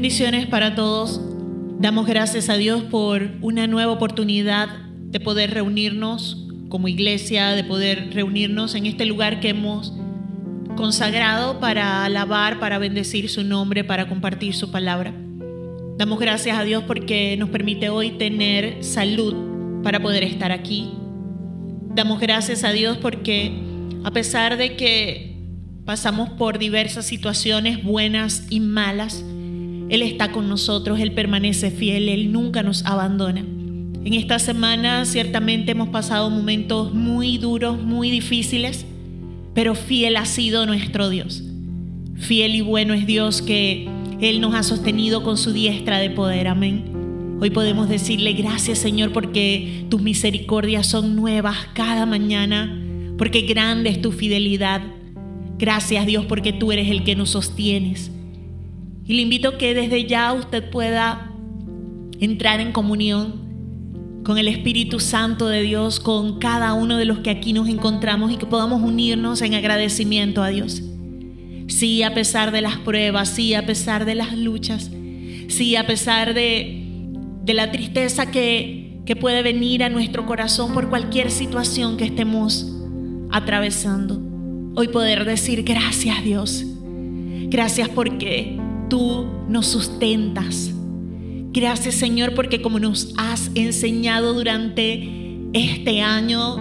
Bendiciones para todos. Damos gracias a Dios por una nueva oportunidad de poder reunirnos como iglesia, de poder reunirnos en este lugar que hemos consagrado para alabar, para bendecir su nombre, para compartir su palabra. Damos gracias a Dios porque nos permite hoy tener salud para poder estar aquí. Damos gracias a Dios porque a pesar de que pasamos por diversas situaciones buenas y malas, Él está con nosotros, Él permanece fiel, Él nunca nos abandona. En esta semana ciertamente hemos pasado momentos muy duros, muy difíciles, pero fiel ha sido nuestro Dios. Fiel y bueno es Dios que Él nos ha sostenido con su diestra de poder. Amén. Hoy podemos decirle gracias Señor porque tus misericordias son nuevas cada mañana, porque grande es tu fidelidad. Gracias Dios porque tú eres el que nos sostienes. Y le invito que desde ya usted pueda entrar en comunión con el Espíritu Santo de Dios, con cada uno de los que aquí nos encontramos y que podamos unirnos en agradecimiento a Dios. Sí, a pesar de las pruebas, sí, a pesar de las luchas, sí, a pesar de, de la tristeza que, que puede venir a nuestro corazón por cualquier situación que estemos atravesando. Hoy poder decir gracias Dios. Gracias porque tú nos sustentas. Gracias Señor porque como nos has enseñado durante este año,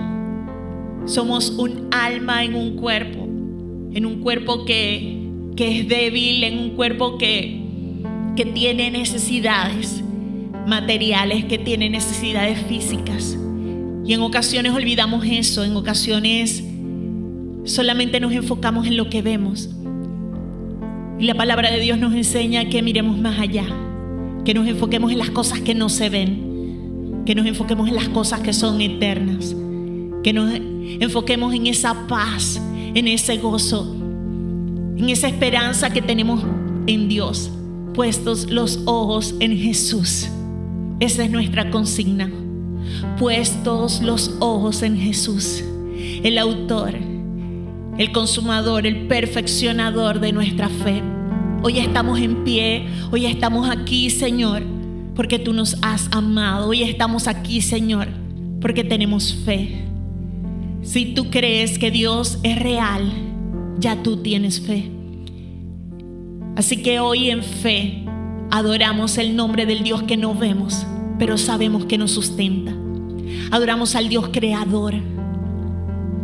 somos un alma en un cuerpo, en un cuerpo que, que es débil, en un cuerpo que, que tiene necesidades materiales, que tiene necesidades físicas. Y en ocasiones olvidamos eso, en ocasiones solamente nos enfocamos en lo que vemos. Y la palabra de Dios nos enseña que miremos más allá que nos enfoquemos en las cosas que no se ven, que nos enfoquemos en las cosas que son eternas, que nos enfoquemos en esa paz, en ese gozo, en esa esperanza que tenemos en Dios, puestos los ojos en Jesús. Esa es nuestra consigna. Puestos los ojos en Jesús, el autor, el consumador, el perfeccionador de nuestra fe. Hoy estamos en pie, hoy estamos aquí, Señor, porque tú nos has amado. Hoy estamos aquí, Señor, porque tenemos fe. Si tú crees que Dios es real, ya tú tienes fe. Así que hoy en fe adoramos el nombre del Dios que no vemos, pero sabemos que nos sustenta. Adoramos al Dios creador,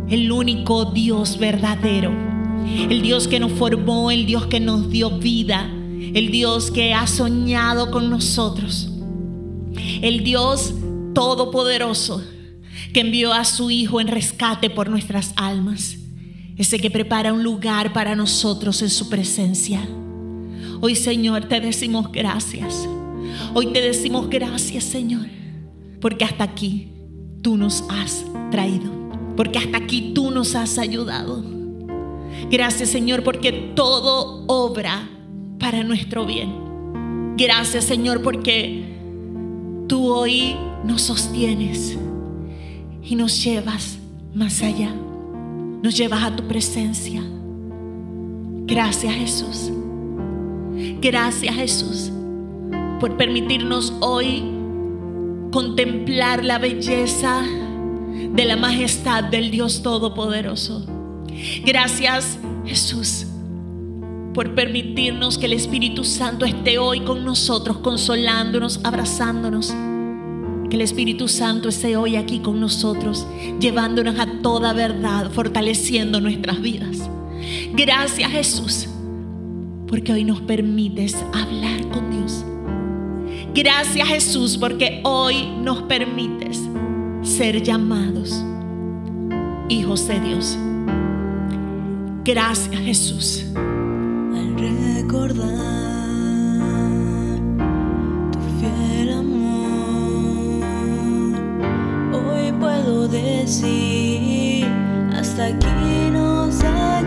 el único Dios verdadero el Dios que nos formó, el Dios que nos dio vida, el Dios que ha soñado con nosotros, el Dios todopoderoso que envió a su Hijo en rescate por nuestras almas, ese que prepara un lugar para nosotros en su presencia. Hoy Señor te decimos gracias. Hoy te decimos gracias Señor, porque hasta aquí tú nos has traído, porque hasta aquí tú nos has ayudado. Gracias Señor porque todo obra para nuestro bien. Gracias Señor porque tú hoy nos sostienes y nos llevas más allá. Nos llevas a tu presencia. Gracias Jesús. Gracias Jesús por permitirnos hoy contemplar la belleza de la majestad del Dios Todopoderoso. Gracias Jesús por permitirnos que el Espíritu Santo esté hoy con nosotros, consolándonos, abrazándonos. Que el Espíritu Santo esté hoy aquí con nosotros, llevándonos a toda verdad, fortaleciendo nuestras vidas. Gracias Jesús, porque hoy nos permites hablar con Dios. Gracias Jesús, porque hoy nos permites ser llamados hijos de Dios. Gracias Jesús. Al recordar tu fiel amor, hoy puedo decir, hasta aquí nos ha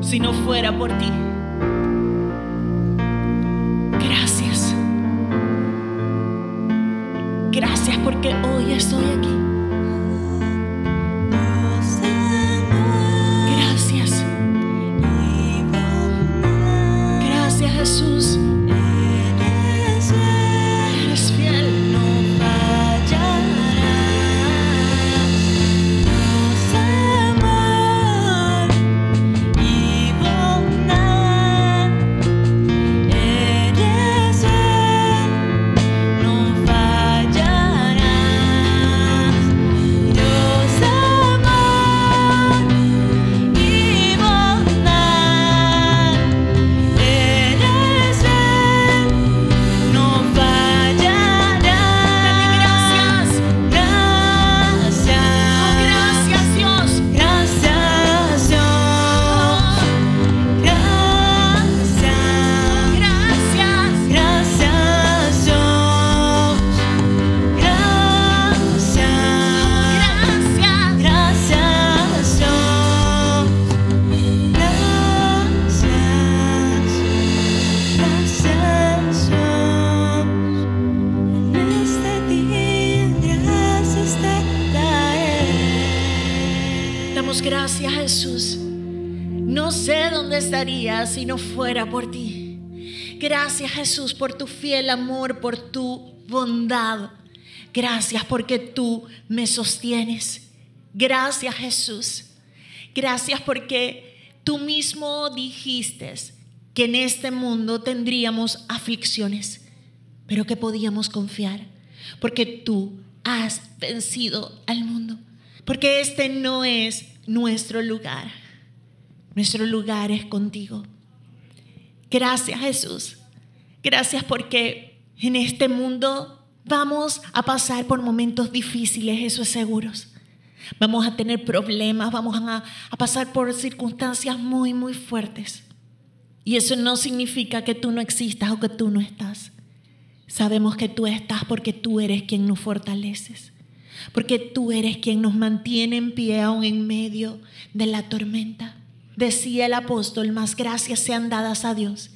si no fuera por ti. Gracias. Gracias porque hoy estoy aquí. Jesús por tu fiel amor, por tu bondad. Gracias porque tú me sostienes. Gracias Jesús. Gracias porque tú mismo dijiste que en este mundo tendríamos aflicciones, pero que podíamos confiar, porque tú has vencido al mundo, porque este no es nuestro lugar, nuestro lugar es contigo. Gracias Jesús, gracias porque en este mundo vamos a pasar por momentos difíciles, eso es seguro. Vamos a tener problemas, vamos a, pasar por circunstancias muy, muy fuertes. Y eso no significa que tú no existas o que tú no estás. Sabemos que tú estás porque tú eres quien nos fortaleces. Porque tú eres quien nos mantiene en pie aún en medio de la tormenta. Decía el apóstol, más gracias sean dadas a Dios.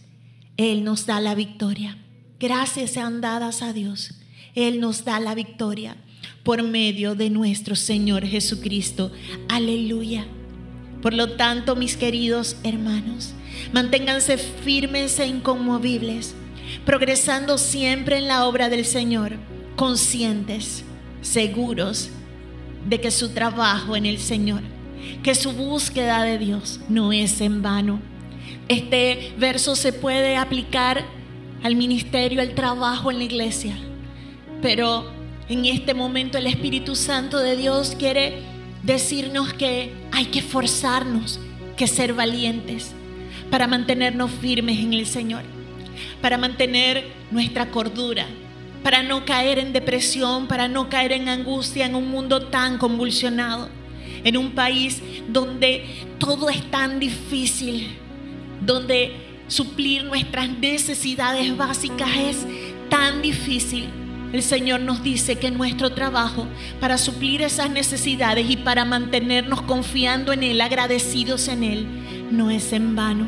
Él nos da la victoria. Gracias sean dadas a Dios. Él nos da la victoria por medio de nuestro Señor Jesucristo. Aleluya. Por lo tanto, mis queridos hermanos, manténganse firmes e inconmovibles, progresando siempre en la obra del Señor, conscientes, seguros de que su trabajo en el Señor, que su búsqueda de Dios no es en vano. Este verso se puede aplicar al ministerio, al trabajo en la iglesia, pero En este momento el Espíritu Santo de Dios quiere decirnos que hay que forzarnos, que ser valientes para mantenernos firmes en el Señor, para mantener nuestra cordura, para no caer en depresión, para no caer en angustia en un mundo tan convulsionado, en un país donde todo es tan difícil, donde suplir nuestras necesidades básicas es tan difícil. El Señor nos dice que nuestro trabajo para suplir esas necesidades y para mantenernos confiando en Él, agradecidos en Él, no es en vano.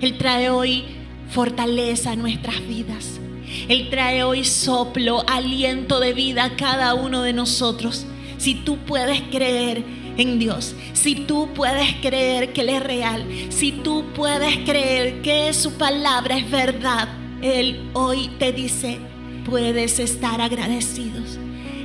Él trae hoy fortaleza a nuestras vidas. Él trae hoy soplo, aliento de vida a cada uno de nosotros. Si tú puedes creer en Dios, si tú puedes creer que Él es real, si tú puedes creer que su palabra es verdad, Él hoy te dice, puedes estar agradecidos.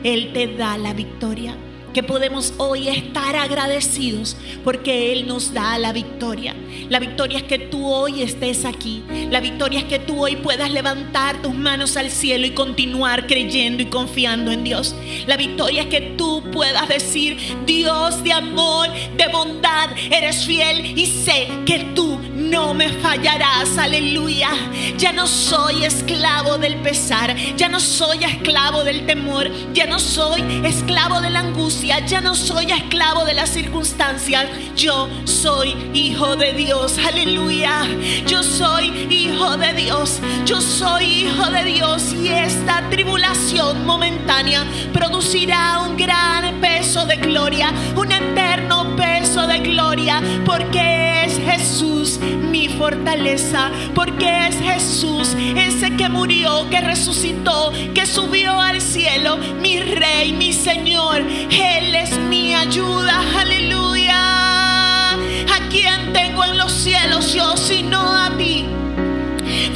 Él te da la victoria. Que podemos hoy estar agradecidos porque Él nos da la victoria. La victoria es que tú hoy estés aquí. La victoria es que tú hoy puedas levantar tus manos al cielo y continuar creyendo y confiando en Dios. La victoria es que tú puedas decir, Dios de amor, de bondad, eres fiel y sé que tú no me fallarás. Aleluya. Ya no soy esclavo del pesar. Ya no soy esclavo del temor. Ya no soy esclavo de la angustia. Ya no soy esclavo de las circunstancias. Yo soy hijo de Dios. Aleluya. Yo soy hijo de Dios. Yo soy hijo de Dios. Y esta tribulación momentánea producirá un gran peso de gloria. Un eterno peso de gloria. Porque es Jesús mi fortaleza. Porque es Jesús ese que murió, que resucitó, que subió al cielo. Mi rey, mi Señor. Él es mi ayuda. Aleluya. ¿A quién tengo en los cielos yo sino a ti?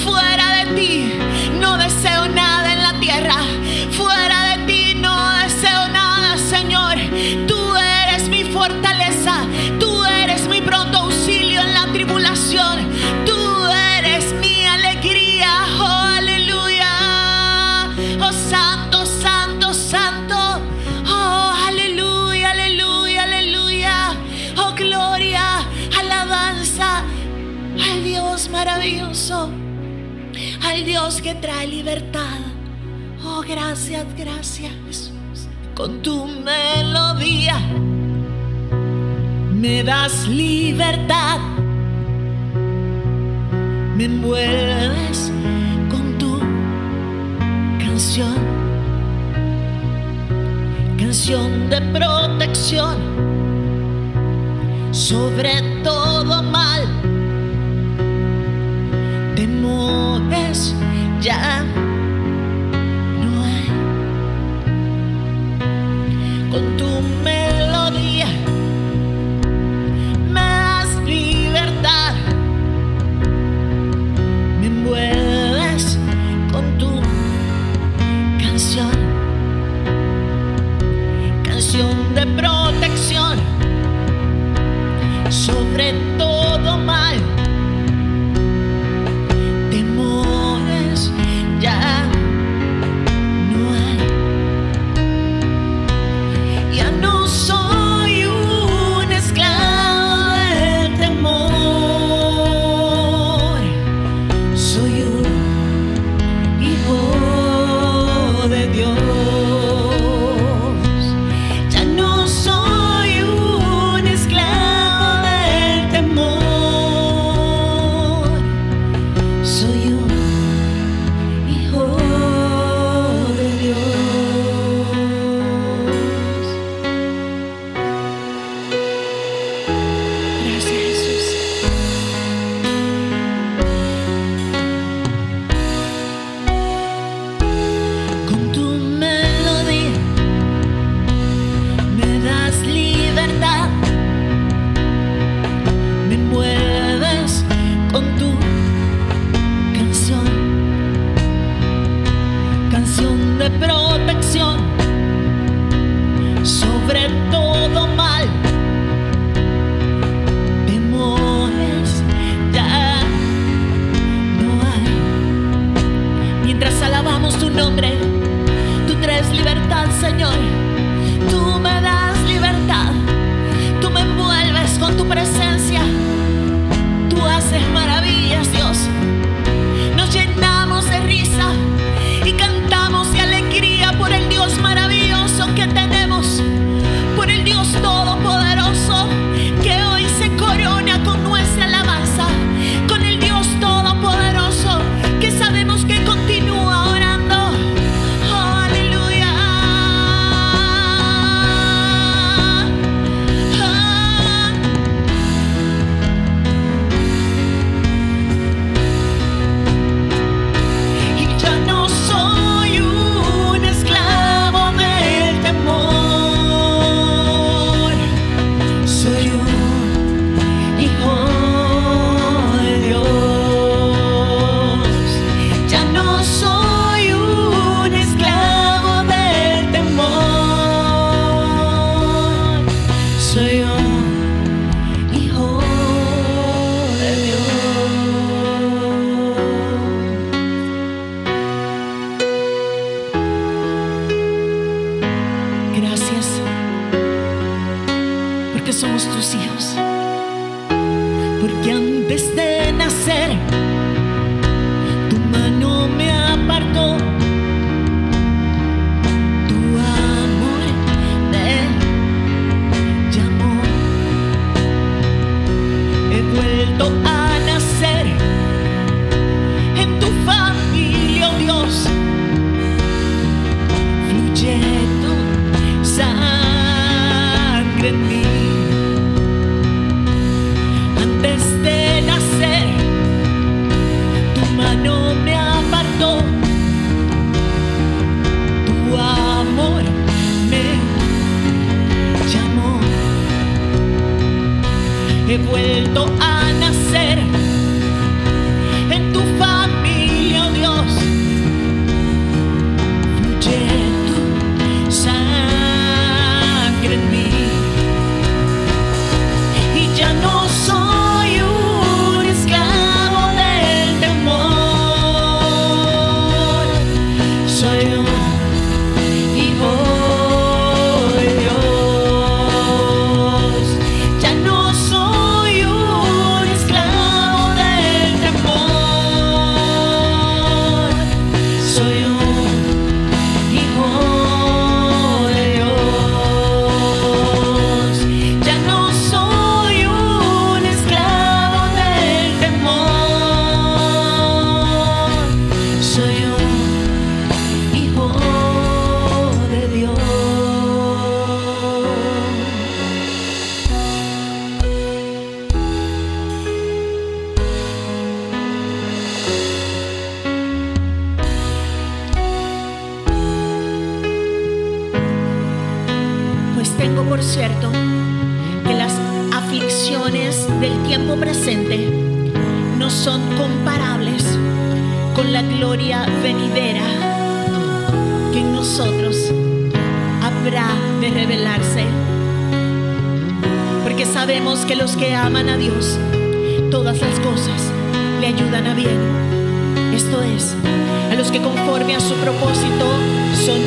Fuera de ti no deseo nada en la tierra. Trae libertad. Oh, gracias, gracias. Con tu melodía me das libertad. Me envuelves con tu canción. Canción de protección sobre todo mal temores ya no hay. Con tu melodía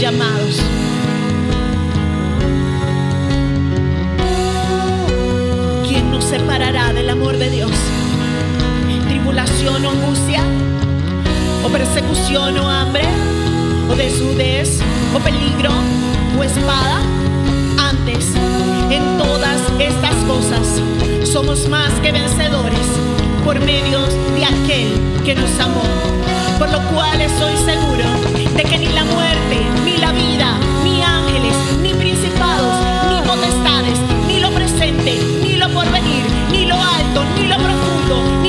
llamados. ¿Quién nos separará del amor de Dios? ¿Tribulación o angustia? ¿O persecución o hambre? ¿O desnudez? ¿O peligro? ¿O espada? Antes, en todas estas cosas, somos más que vencedores por medio de aquel que nos amó por lo cual estoy seguro de que ni la muerte, ni la vida, ni ángeles, ni principados, ni potestades, ni lo presente, ni lo porvenir, ni lo alto, ni lo profundo,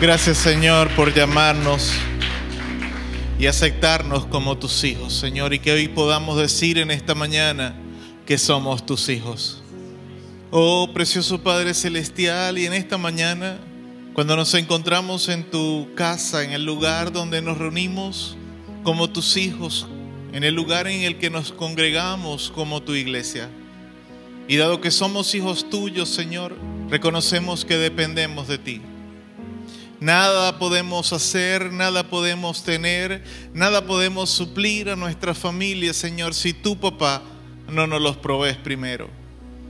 Gracias Señor por llamarnos y aceptarnos como tus hijos, Señor, y que hoy podamos decir en esta mañana que somos tus hijos. Oh, precioso Padre Celestial, y en esta mañana, cuando nos encontramos en tu casa, en el lugar donde nos reunimos como tus hijos, en el lugar en el que nos congregamos como tu iglesia, y dado que somos hijos tuyos, Señor, reconocemos que dependemos de ti. Nada podemos hacer, nada podemos tener, nada podemos suplir a nuestra familia, Señor, si tu papá no nos los provees primero.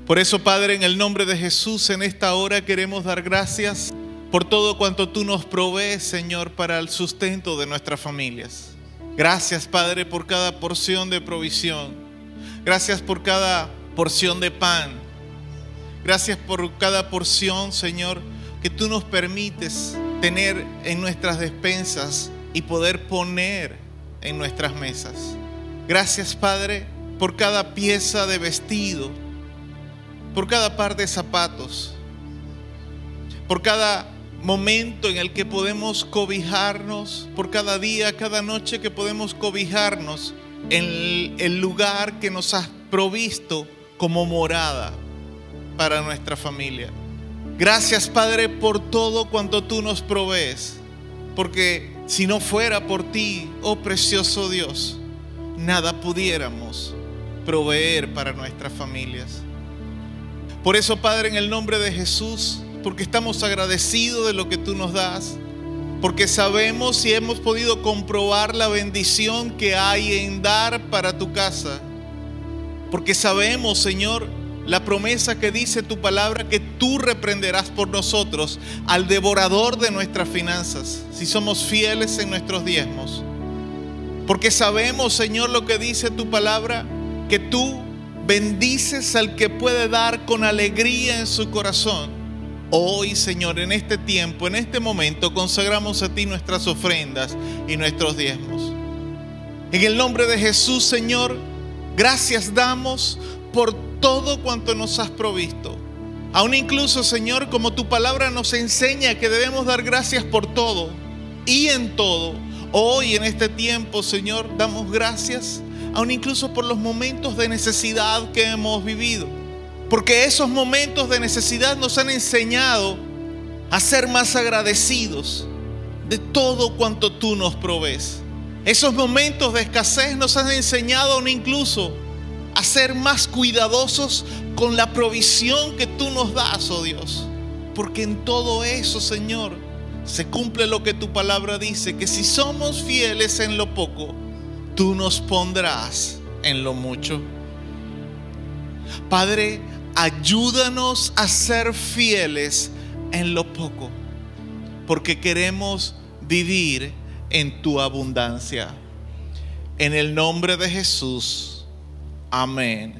Por eso, Padre, en el nombre de Jesús, en esta hora queremos dar gracias por todo cuanto tú nos provees, Señor, para el sustento de nuestras familias. Gracias, Padre, por cada porción de provisión. Gracias por cada porción de pan. Gracias por cada porción, Señor, que tú nos permites tener en nuestras despensas y poder poner en nuestras mesas. Gracias Padre por cada pieza de vestido, por cada par de zapatos, por cada momento en el que podemos cobijarnos, por cada día, cada noche que podemos cobijarnos en el lugar que nos has provisto como morada para nuestra familia. Gracias Padre por todo cuanto tú nos provees, porque si no fuera por ti, oh precioso Dios, nada pudiéramos proveer para nuestras familias. Por eso Padre, en el nombre de Jesús, porque estamos agradecidos de lo que tú nos das, porque sabemos y hemos podido comprobar la bendición que hay en dar para tu casa, porque sabemos, Señor, la promesa que dice tu palabra que tú reprenderás por nosotros al devorador de nuestras finanzas, si somos fieles en nuestros diezmos. Porque sabemos, Señor, lo que dice tu palabra, que tú bendices al que puede dar con alegría en su corazón. Hoy, Señor, en este tiempo, en este momento, consagramos a ti nuestras ofrendas y nuestros diezmos. En el nombre de Jesús, Señor, gracias damos por todo cuanto nos has provisto. Aún incluso, Señor, como tu palabra nos enseña que debemos dar gracias por todo y en todo. Hoy en este tiempo, Señor, damos gracias, aún incluso por los momentos de necesidad que hemos vivido. Porque esos momentos de necesidad nos han enseñado a ser más agradecidos de todo cuanto tú nos provees. Esos momentos de escasez nos han enseñado aún incluso a ser más cuidadosos con la provisión que tú nos das, oh Dios. Porque en todo eso, Señor, se cumple lo que tu palabra dice, que si somos fieles en lo poco, tú nos pondrás en lo mucho. Padre, ayúdanos a ser fieles en lo poco, porque queremos vivir en tu abundancia. En el nombre de Jesús. Amén.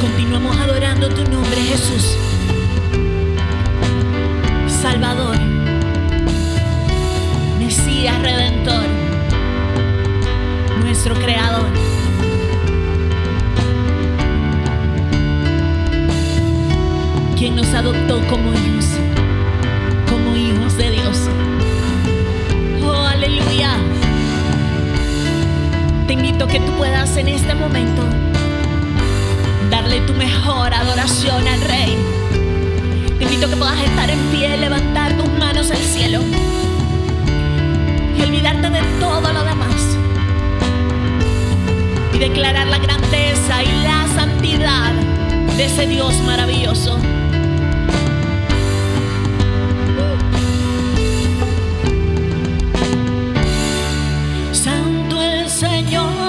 Continuamos adorando tu nombre, Jesús. Salvador, Mesías Redentor, nuestro Creador. Quien nos adoptó como hijos, Te invito que tú puedas en este momento darle tu mejor adoración al Rey. Te invito a que puedas estar en pie, levantar tus manos al cielo y olvidarte de todo lo demás. Y declarar la grandeza y la santidad de ese Dios maravilloso. Señor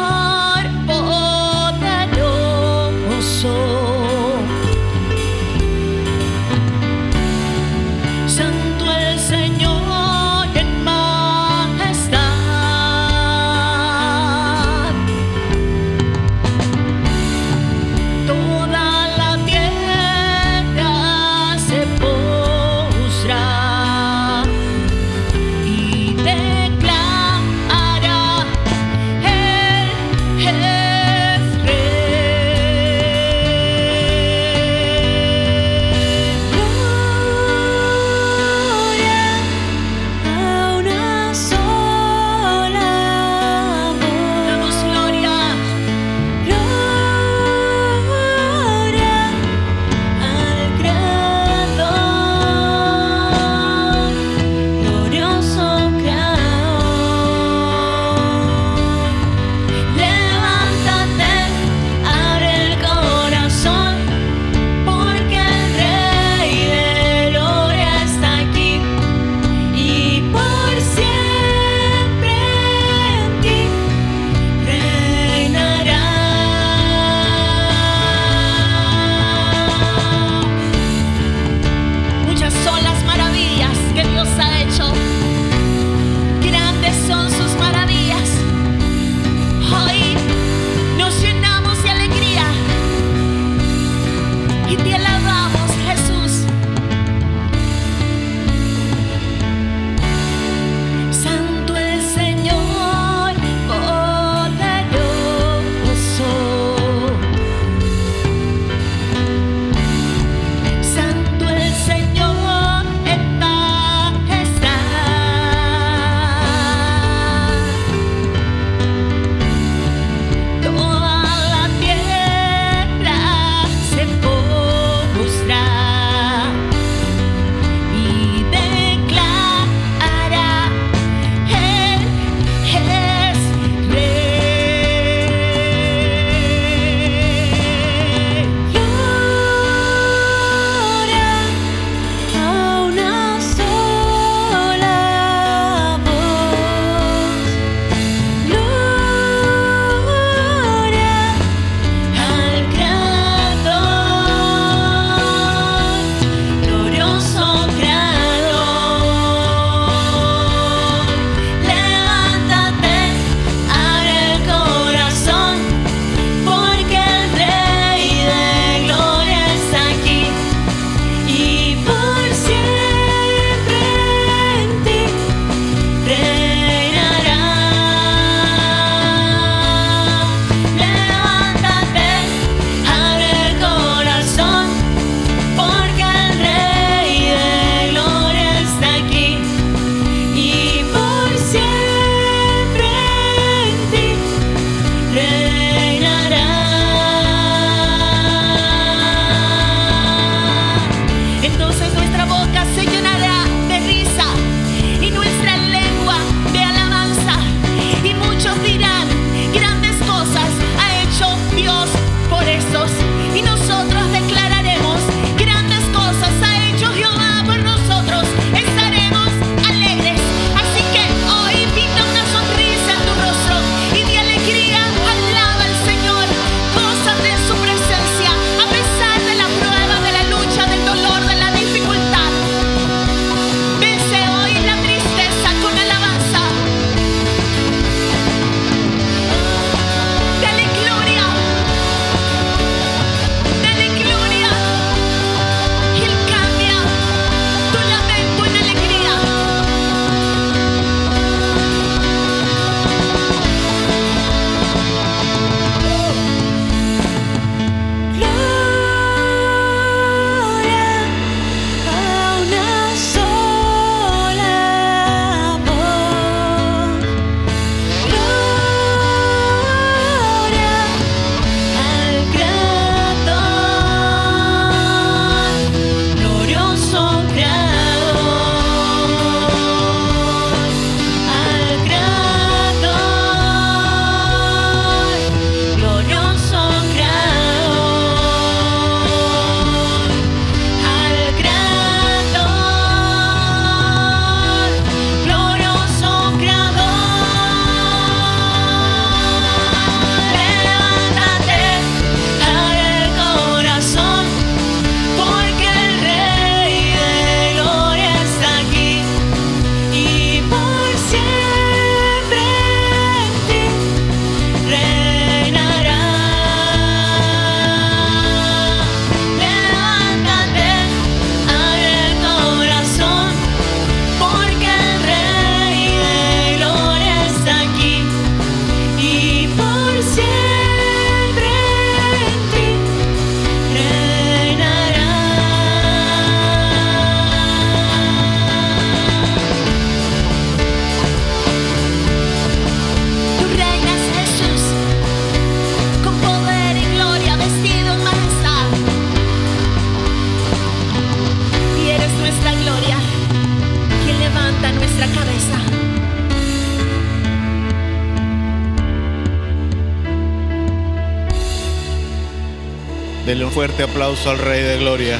fuerte aplauso al Rey de Gloria,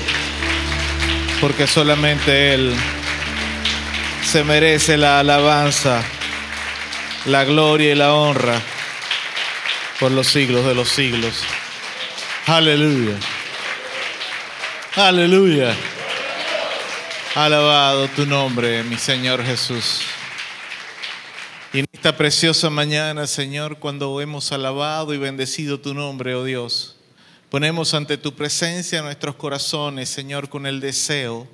porque solamente Él se merece la alabanza, la gloria y la honra por los siglos de los siglos. Aleluya. Aleluya. Alabado tu nombre, mi Señor Jesús. Y en esta preciosa mañana, Señor, cuando hemos alabado y bendecido tu nombre, oh Dios, Ponemos ante tu presencia nuestros corazones, Señor, con el deseo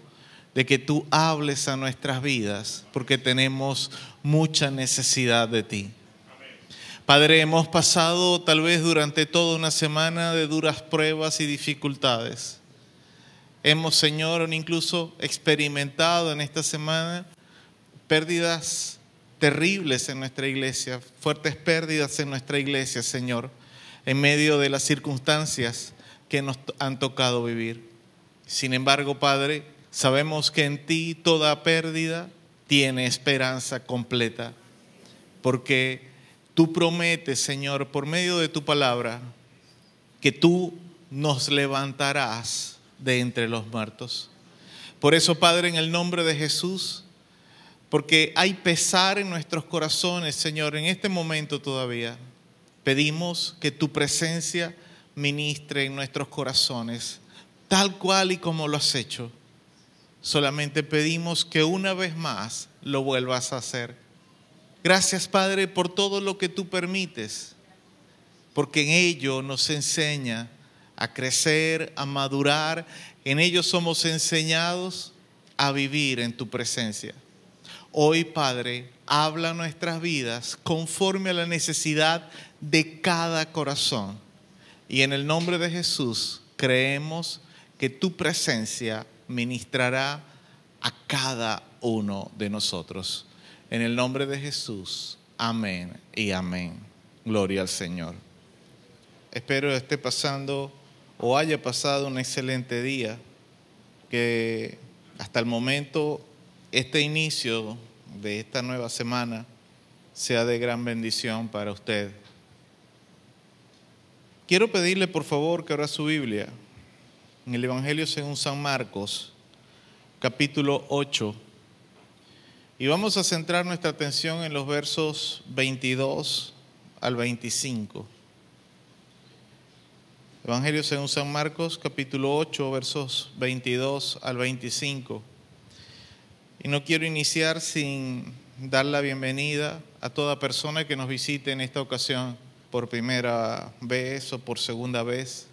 de que tú hables a nuestras vidas, porque tenemos mucha necesidad de ti. Padre, hemos pasado tal vez durante toda una semana de duras pruebas y dificultades. Hemos, Señor, incluso experimentado en esta semana pérdidas terribles en nuestra iglesia, fuertes pérdidas en nuestra iglesia, Señor en medio de las circunstancias que nos han tocado vivir. Sin embargo, Padre, sabemos que en ti toda pérdida tiene esperanza completa, porque tú prometes, Señor, por medio de tu palabra, que tú nos levantarás de entre los muertos. Por eso, Padre, en el nombre de Jesús, porque hay pesar en nuestros corazones, Señor, en este momento todavía. Pedimos que tu presencia ministre en nuestros corazones, tal cual y como lo has hecho. Solamente pedimos que una vez más lo vuelvas a hacer. Gracias, Padre, por todo lo que tú permites, porque en ello nos enseña a crecer, a madurar. En ello somos enseñados a vivir en tu presencia. Hoy, Padre, habla nuestras vidas conforme a la necesidad de cada corazón. Y en el nombre de Jesús creemos que tu presencia ministrará a cada uno de nosotros. En el nombre de Jesús, amén y amén. Gloria al Señor. Espero esté pasando o haya pasado un excelente día. que hasta el momento este inicio de esta nueva semana sea de gran bendición para usted. Quiero pedirle por favor que abra su Biblia en el Evangelio según San Marcos, capítulo 8. Y vamos a centrar nuestra atención en los versos 22 al 25. Evangelio según San Marcos, capítulo 8, versos 22 al 25. Y no quiero iniciar sin dar la bienvenida a toda persona que nos visite en esta ocasión por primera vez o por segunda vez.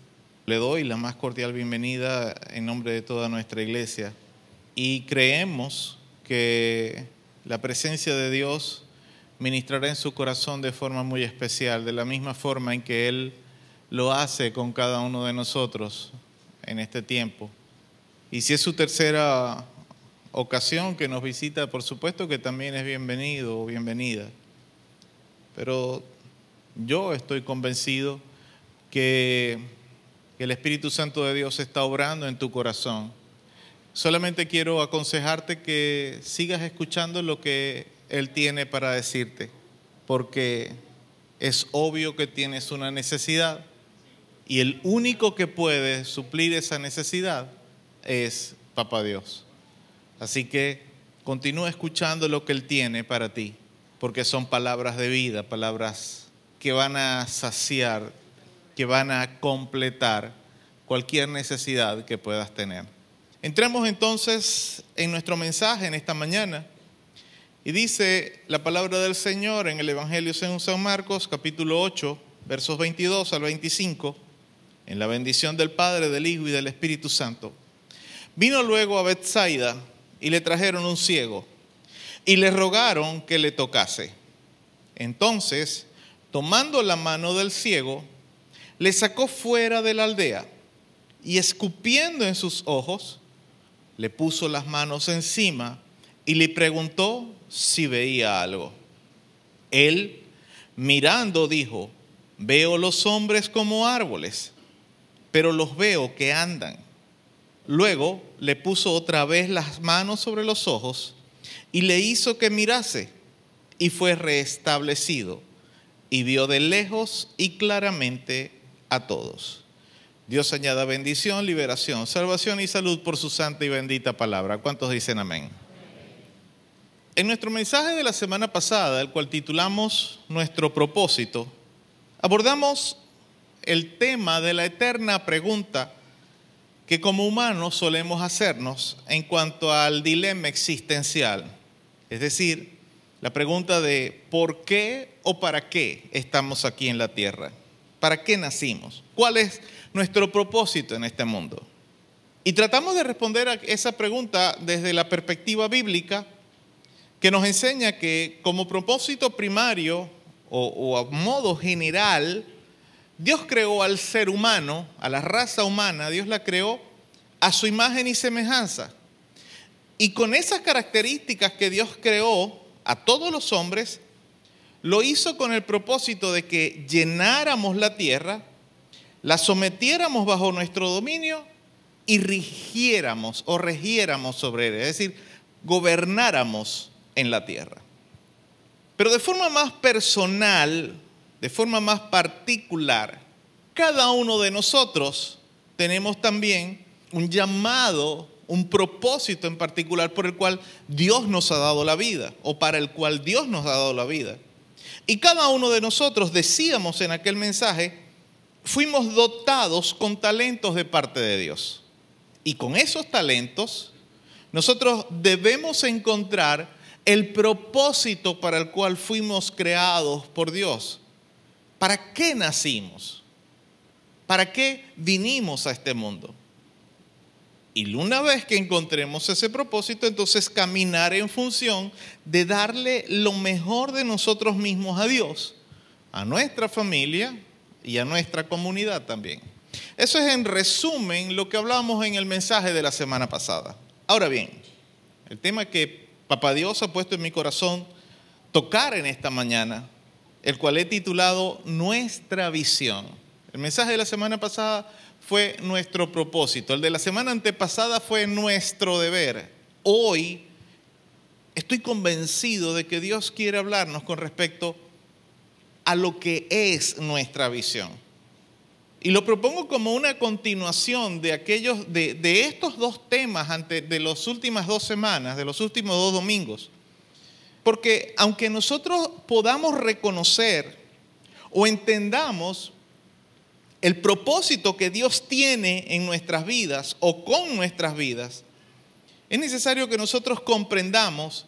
Le doy la más cordial bienvenida en nombre de toda nuestra iglesia. Y creemos que la presencia de Dios ministrará en su corazón de forma muy especial, de la misma forma en que Él lo hace con cada uno de nosotros en este tiempo. Y si es su tercera ocasión que nos visita, por supuesto que también es bienvenido o bienvenida. Pero yo estoy convencido que el Espíritu Santo de Dios está obrando en tu corazón Solamente quiero aconsejarte que sigas escuchando lo que Él tiene para decirte, porque es obvio que tienes una necesidad y el único que puede suplir esa necesidad es Papá Dios. Así que continúa escuchando lo que Él tiene para ti, porque son palabras de vida, palabras que van a saciar, que van a completar cualquier necesidad que puedas tener. Entremos entonces en nuestro mensaje en esta mañana. Y dice la palabra del Señor en el Evangelio según San Marcos, capítulo 8, versos 22 al 25, en la bendición del Padre, del Hijo y del Espíritu Santo. Vino luego a Bethsaida y le trajeron un ciego y le rogaron que le tocase. Entonces, tomando la mano del ciego, le sacó fuera de la aldea y escupiendo en sus ojos, le puso las manos encima y le preguntó si veía algo. Él, mirando, dijo, veo los hombres como árboles, pero los veo que andan. Luego le puso otra vez las manos sobre los ojos y le hizo que mirase y fue restablecido y vio de lejos y claramente a todos. Dios añada bendición, liberación, salvación y salud por su santa y bendita palabra. ¿Cuántos dicen amén? En nuestro mensaje de la semana pasada, el cual titulamos Nuestro propósito, abordamos el tema de la eterna pregunta que como humanos solemos hacernos en cuanto al dilema existencial. Es decir, la pregunta de ¿por qué o para qué estamos aquí en la tierra? ¿Para qué nacimos? ¿Cuál es nuestro propósito en este mundo? Y tratamos de responder a esa pregunta desde la perspectiva bíblica que nos enseña que como propósito primario o, a modo general, Dios creó al ser humano, a la raza humana, Dios la creó a su imagen y semejanza. Y con esas características que Dios creó a todos los hombres, lo hizo con el propósito de que llenáramos la tierra la sometiéramos bajo nuestro dominio y rigiéramos o regiéramos sobre él, es decir, gobernáramos en la tierra. Pero de forma más personal, de forma más particular, cada uno de nosotros tenemos también un llamado, un propósito en particular por el cual Dios nos ha dado la vida o para el cual Dios nos ha dado la vida. Y cada uno de nosotros decíamos en aquel mensaje, fuimos dotados con talentos de parte de Dios. Y con esos talentos, nosotros debemos encontrar el propósito para el cual fuimos creados por Dios. ¿Para qué nacimos? ¿Para qué vinimos a este mundo? Y una vez que encontremos ese propósito, entonces caminar en función de darle lo mejor de nosotros mismos a Dios, a nuestra familia, y a nuestra comunidad también. Eso es en resumen lo que hablamos en el mensaje de la semana pasada. Ahora bien, el tema que Papá Dios ha puesto en mi corazón tocar en esta mañana, el cual he titulado Nuestra visión. El mensaje de la semana pasada fue nuestro propósito. El de la semana antepasada fue nuestro deber. Hoy estoy convencido de que Dios quiere hablarnos con respecto a lo que es nuestra visión. Y lo propongo como una continuación de aquellos, de, estos dos temas ante, de las últimas dos semanas, de los últimos dos domingos. Porque aunque nosotros podamos reconocer o entendamos el propósito que Dios tiene en nuestras vidas o con nuestras vidas, es necesario que nosotros comprendamos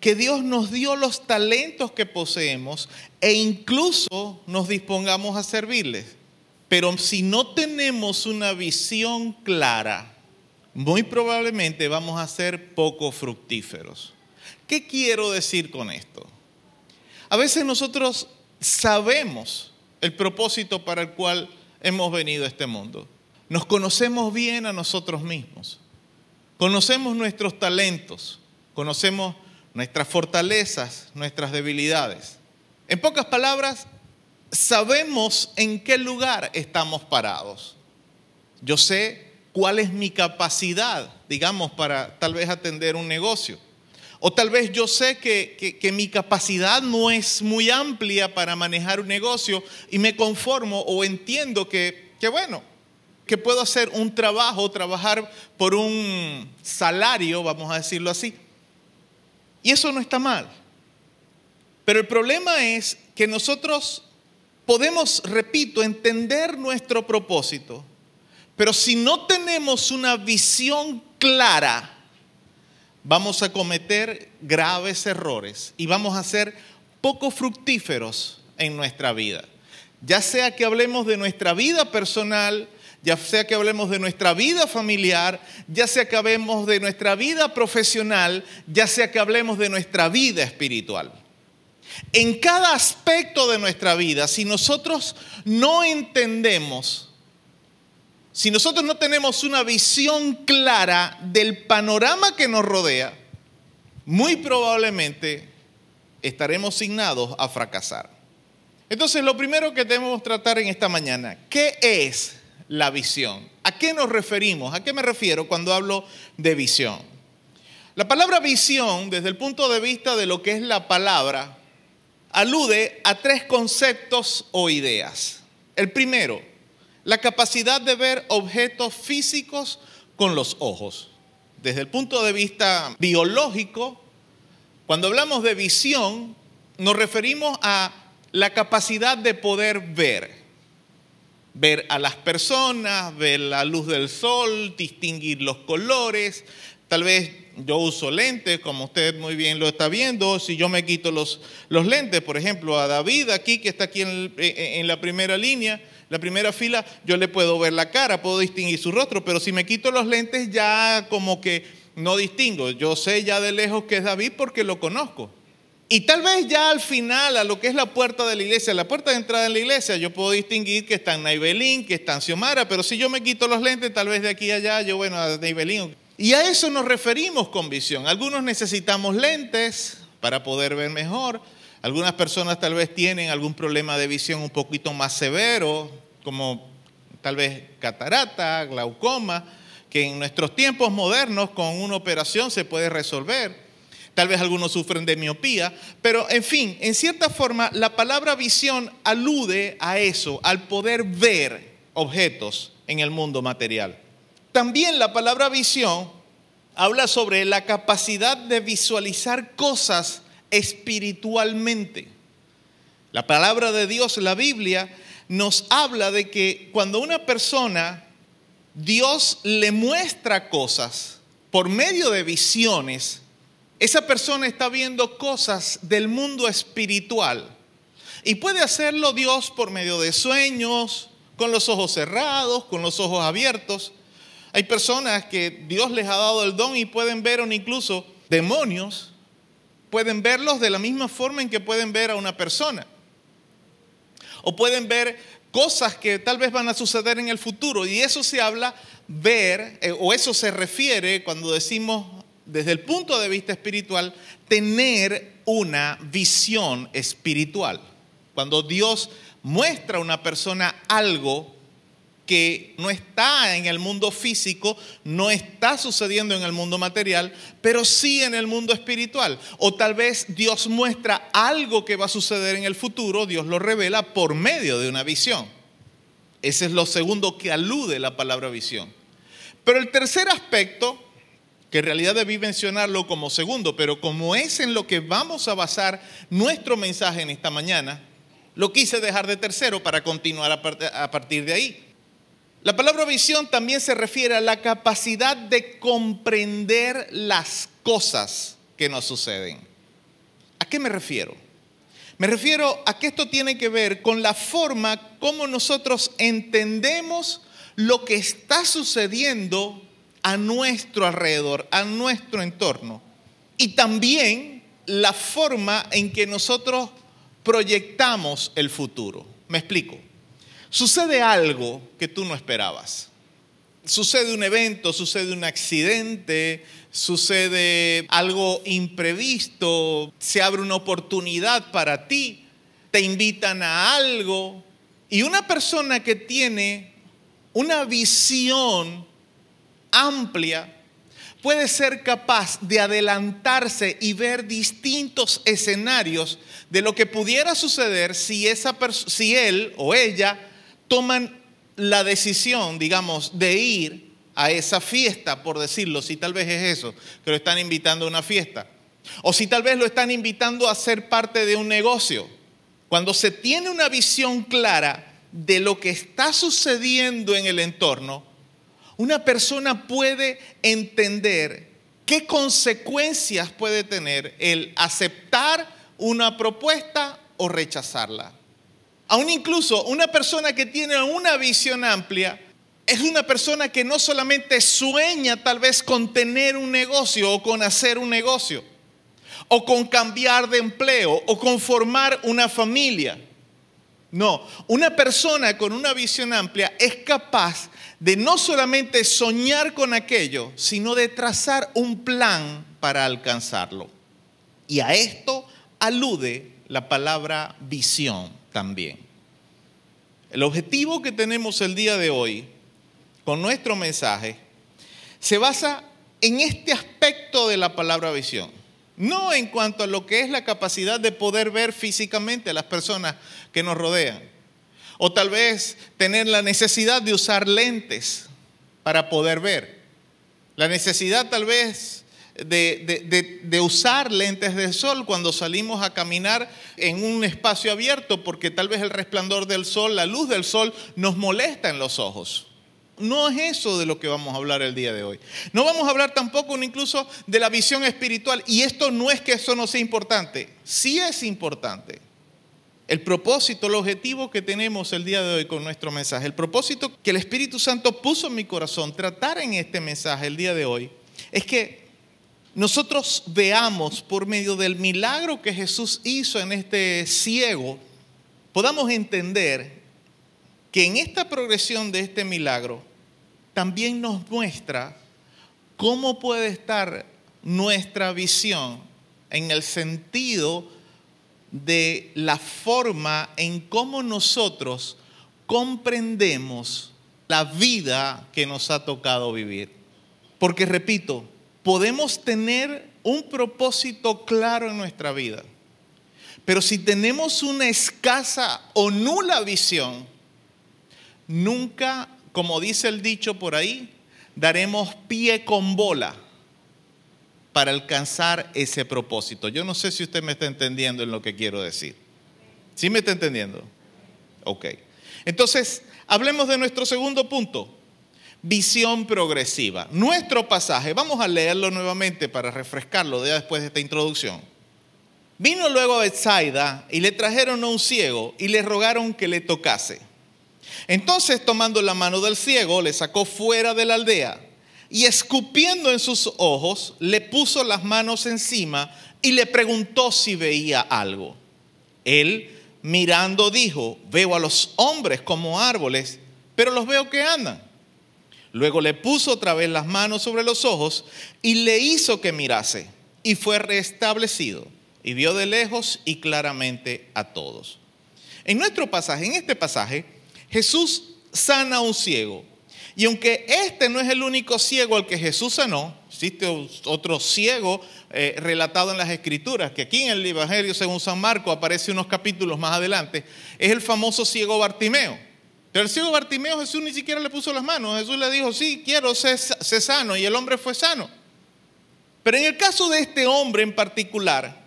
que Dios nos dio los talentos que poseemos e incluso nos dispongamos a servirles. Pero si no tenemos una visión clara, muy probablemente vamos a ser poco fructíferos. ¿Qué quiero decir con esto? A veces nosotros sabemos el propósito para el cual hemos venido a este mundo. Nos conocemos bien a nosotros mismos. Conocemos nuestros talentos, conocemos nuestras fortalezas, nuestras debilidades. En pocas palabras, sabemos en qué lugar estamos parados. Yo sé cuál es mi capacidad, digamos, para tal vez atender un negocio. O tal vez yo sé que, mi capacidad no es muy amplia para manejar un negocio y me conformo o entiendo que, que bueno, que puedo hacer un trabajo, trabajar por un salario, vamos a decirlo así. Y eso no está mal. Pero el problema es que nosotros podemos, repito, entender nuestro propósito, pero si no tenemos una visión clara, vamos a cometer graves errores y vamos a ser poco fructíferos en nuestra vida. Ya sea que hablemos de nuestra vida personal, ya sea que hablemos de nuestra vida familiar, ya sea que hablemos de nuestra vida profesional, ya sea que hablemos de nuestra vida espiritual. En cada aspecto de nuestra vida, si nosotros no entendemos, si nosotros no tenemos una visión clara del panorama que nos rodea, muy probablemente estaremos signados a fracasar. Entonces, lo primero que debemos tratar en esta mañana, ¿qué es la visión? ¿A qué nos referimos? ¿A qué me refiero cuando hablo de visión? La palabra visión, desde el punto de vista de lo que es la palabra, alude a tres conceptos o ideas. El primero, la capacidad de ver objetos físicos con los ojos. Desde el punto de vista biológico, cuando hablamos de visión, nos referimos a la capacidad de poder ver. Ver a las personas, ver la luz del sol, distinguir los colores, Tal vez yo uso lentes, como usted muy bien lo está viendo. Si yo me quito los, los lentes, por ejemplo, a David aquí, que está aquí en, en, la primera línea, la primera fila, yo le puedo ver la cara, puedo distinguir su rostro, pero si me quito los lentes ya como que no distingo. Yo sé ya de lejos que es David porque lo conozco. Y tal vez ya al final, a lo que es la puerta de la iglesia, la puerta de entrada en la iglesia, yo puedo distinguir que está en Naibelín, que está en Xiomara, pero si yo me quito los lentes, tal vez de aquí a allá, yo, bueno, a Naibelín y a eso nos referimos con visión. Algunos necesitamos lentes para poder ver mejor. Algunas personas tal vez tienen algún problema de visión un poquito más severo, como tal vez catarata, glaucoma, que en nuestros tiempos modernos con una operación se puede resolver. Tal vez algunos sufren de miopía, pero en fin, en cierta forma la palabra visión alude a eso, al poder ver objetos en el mundo material. También la palabra visión habla sobre la capacidad de visualizar cosas espiritualmente. La palabra de Dios, la Biblia, nos habla de que cuando una persona, Dios le muestra cosas por medio de visiones, esa persona está viendo cosas del mundo espiritual. Y puede hacerlo Dios por medio de sueños, con los ojos cerrados, con los ojos abiertos. Hay personas que Dios les ha dado el don y pueden ver o incluso demonios, pueden verlos de la misma forma en que pueden ver a una persona. O pueden ver cosas que tal vez van a suceder en el futuro. Y eso se habla ver, eh, o eso se refiere cuando decimos desde el punto de vista espiritual, tener una visión espiritual. Cuando Dios muestra a una persona algo que no está en el mundo físico, no está sucediendo en el mundo material, pero sí en el mundo espiritual. O tal vez Dios muestra algo que va a suceder en el futuro, Dios lo revela por medio de una visión. Ese es lo segundo que alude la palabra visión. Pero el tercer aspecto, que en realidad debí mencionarlo como segundo, pero como es en lo que vamos a basar nuestro mensaje en esta mañana, lo quise dejar de tercero para continuar a partir de ahí. La palabra visión también se refiere a la capacidad de comprender las cosas que nos suceden. ¿A qué me refiero? Me refiero a que esto tiene que ver con la forma como nosotros entendemos lo que está sucediendo a nuestro alrededor, a nuestro entorno. Y también la forma en que nosotros proyectamos el futuro. Me explico sucede algo que tú no esperabas. Sucede un evento, sucede un accidente, sucede algo imprevisto, se abre una oportunidad para ti, te invitan a algo y una persona que tiene una visión amplia puede ser capaz de adelantarse y ver distintos escenarios de lo que pudiera suceder si, esa si él o ella toman la decisión, digamos, de ir a esa fiesta, por decirlo, si tal vez es eso, que lo están invitando a una fiesta. O si tal vez lo están invitando a ser parte de un negocio. Cuando se tiene una visión clara de lo que está sucediendo en el entorno, una persona puede entender qué consecuencias puede tener el aceptar una propuesta o rechazarla. Aún incluso una persona que tiene una visión amplia es una persona que no solamente sueña tal vez con tener un negocio o con hacer un negocio, o con cambiar de empleo, o con formar una familia. No, una persona con una visión amplia es capaz de no solamente soñar con aquello, sino de trazar un plan para alcanzarlo. Y a esto alude la palabra visión también. El objetivo que tenemos el día de hoy con nuestro mensaje se basa en este aspecto de la palabra visión. No en cuanto a lo que es la capacidad de poder ver físicamente a las personas que nos rodean. O tal vez tener la necesidad de usar lentes para poder ver. La necesidad tal vez de, usar lentes de sol cuando salimos a caminar en un espacio abierto, porque tal vez el resplandor del sol, la luz del sol, nos molesta en los ojos. No es eso de lo que vamos a hablar el día de hoy. No vamos a hablar tampoco incluso de la visión espiritual. Y esto no es que eso no sea importante. Sí es importante. El propósito, el objetivo que tenemos el día de hoy con nuestro mensaje, el propósito que el Espíritu Santo puso en mi corazón, tratar en este mensaje el día de hoy, es que nosotros veamos por medio del milagro que Jesús hizo en este ciego, podamos entender que en esta progresión de este milagro también nos muestra cómo puede estar nuestra visión en el sentido de la forma en cómo nosotros comprendemos la vida que nos ha tocado vivir. Porque repito, podemos tener un propósito claro en nuestra vida. Pero si tenemos una escasa o nula visión, nunca, como dice el dicho por ahí, daremos pie con bola para alcanzar ese propósito. Yo no sé si usted me está entendiendo en lo que quiero decir. ¿Sí me está entendiendo? Ok. Entonces, hablemos de nuestro segundo punto visión progresiva. Nuestro pasaje, vamos a leerlo nuevamente para refrescarlo ya después de esta introducción. Vino luego a Bethsaida y le trajeron a un ciego y le rogaron que le tocase. Entonces, tomando la mano del ciego, le sacó fuera de la aldea y escupiendo en sus ojos, le puso las manos encima y le preguntó si veía algo. Él, mirando, dijo, veo a los hombres como árboles, pero los veo que andan. Luego le puso otra vez las manos sobre los ojos y le hizo que mirase. Y fue restablecido. Y vio de lejos y claramente a todos. En nuestro pasaje, en este pasaje, Jesús sana a un ciego. Y aunque este no es el único ciego al que Jesús sanó, existe otro ciego eh, relatado en las Escrituras, que aquí en el Evangelio según San Marco aparece unos capítulos más adelante, es el famoso ciego Bartimeo. Pero el ciego Bartimeo Jesús ni siquiera le puso las manos. Jesús le dijo, sí, quiero ser, sano. Y el hombre fue sano. Pero en el caso de este hombre en particular,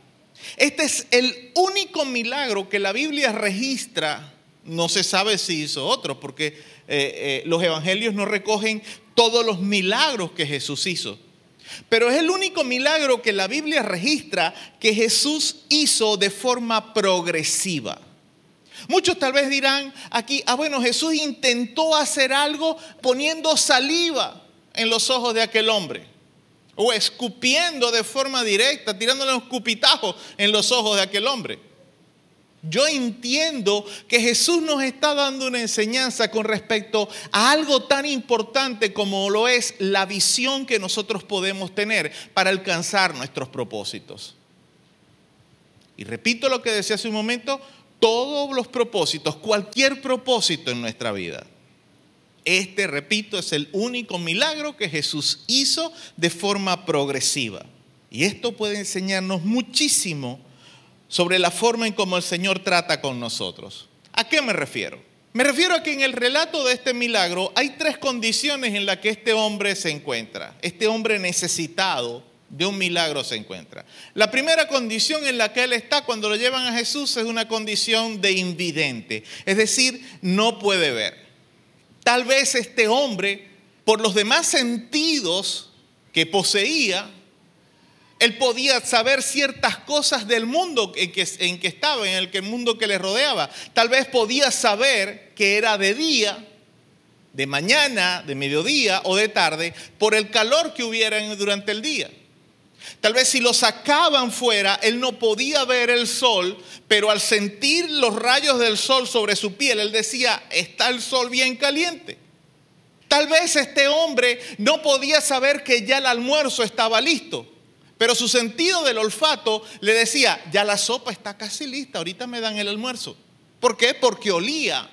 este es el único milagro que la Biblia registra. No se sabe si hizo otro, porque eh, eh, los evangelios no recogen todos los milagros que Jesús hizo. Pero es el único milagro que la Biblia registra que Jesús hizo de forma progresiva. Muchos tal vez dirán aquí, ah bueno, Jesús intentó hacer algo poniendo saliva en los ojos de aquel hombre. O escupiendo de forma directa, tirándole un escupitajo en los ojos de aquel hombre. Yo entiendo que Jesús nos está dando una enseñanza con respecto a algo tan importante como lo es la visión que nosotros podemos tener para alcanzar nuestros propósitos. Y repito lo que decía hace un momento, todos los propósitos, cualquier propósito en nuestra vida. Este, repito, es el único milagro que Jesús hizo de forma progresiva. Y esto puede enseñarnos muchísimo sobre la forma en cómo el Señor trata con nosotros. ¿A qué me refiero? Me refiero a que en el relato de este milagro hay tres condiciones en las que este hombre se encuentra. Este hombre necesitado de un milagro se encuentra. La primera condición en la que él está cuando lo llevan a Jesús es una condición de invidente, es decir, no puede ver. Tal vez este hombre, por los demás sentidos que poseía, él podía saber ciertas cosas del mundo en que, que estaba, en el, mundo que le rodeaba. Tal vez podía saber que era de día, de mañana, de mediodía o de tarde, por el calor que hubiera durante el día. Tal vez si lo sacaban fuera, él no podía ver el sol, pero al sentir los rayos del sol sobre su piel, él decía, está el sol bien caliente. Tal vez este hombre no podía saber que ya el almuerzo estaba listo, pero su sentido del olfato le decía, ya la sopa está casi lista, ahorita me dan el almuerzo. ¿Por qué? Porque olía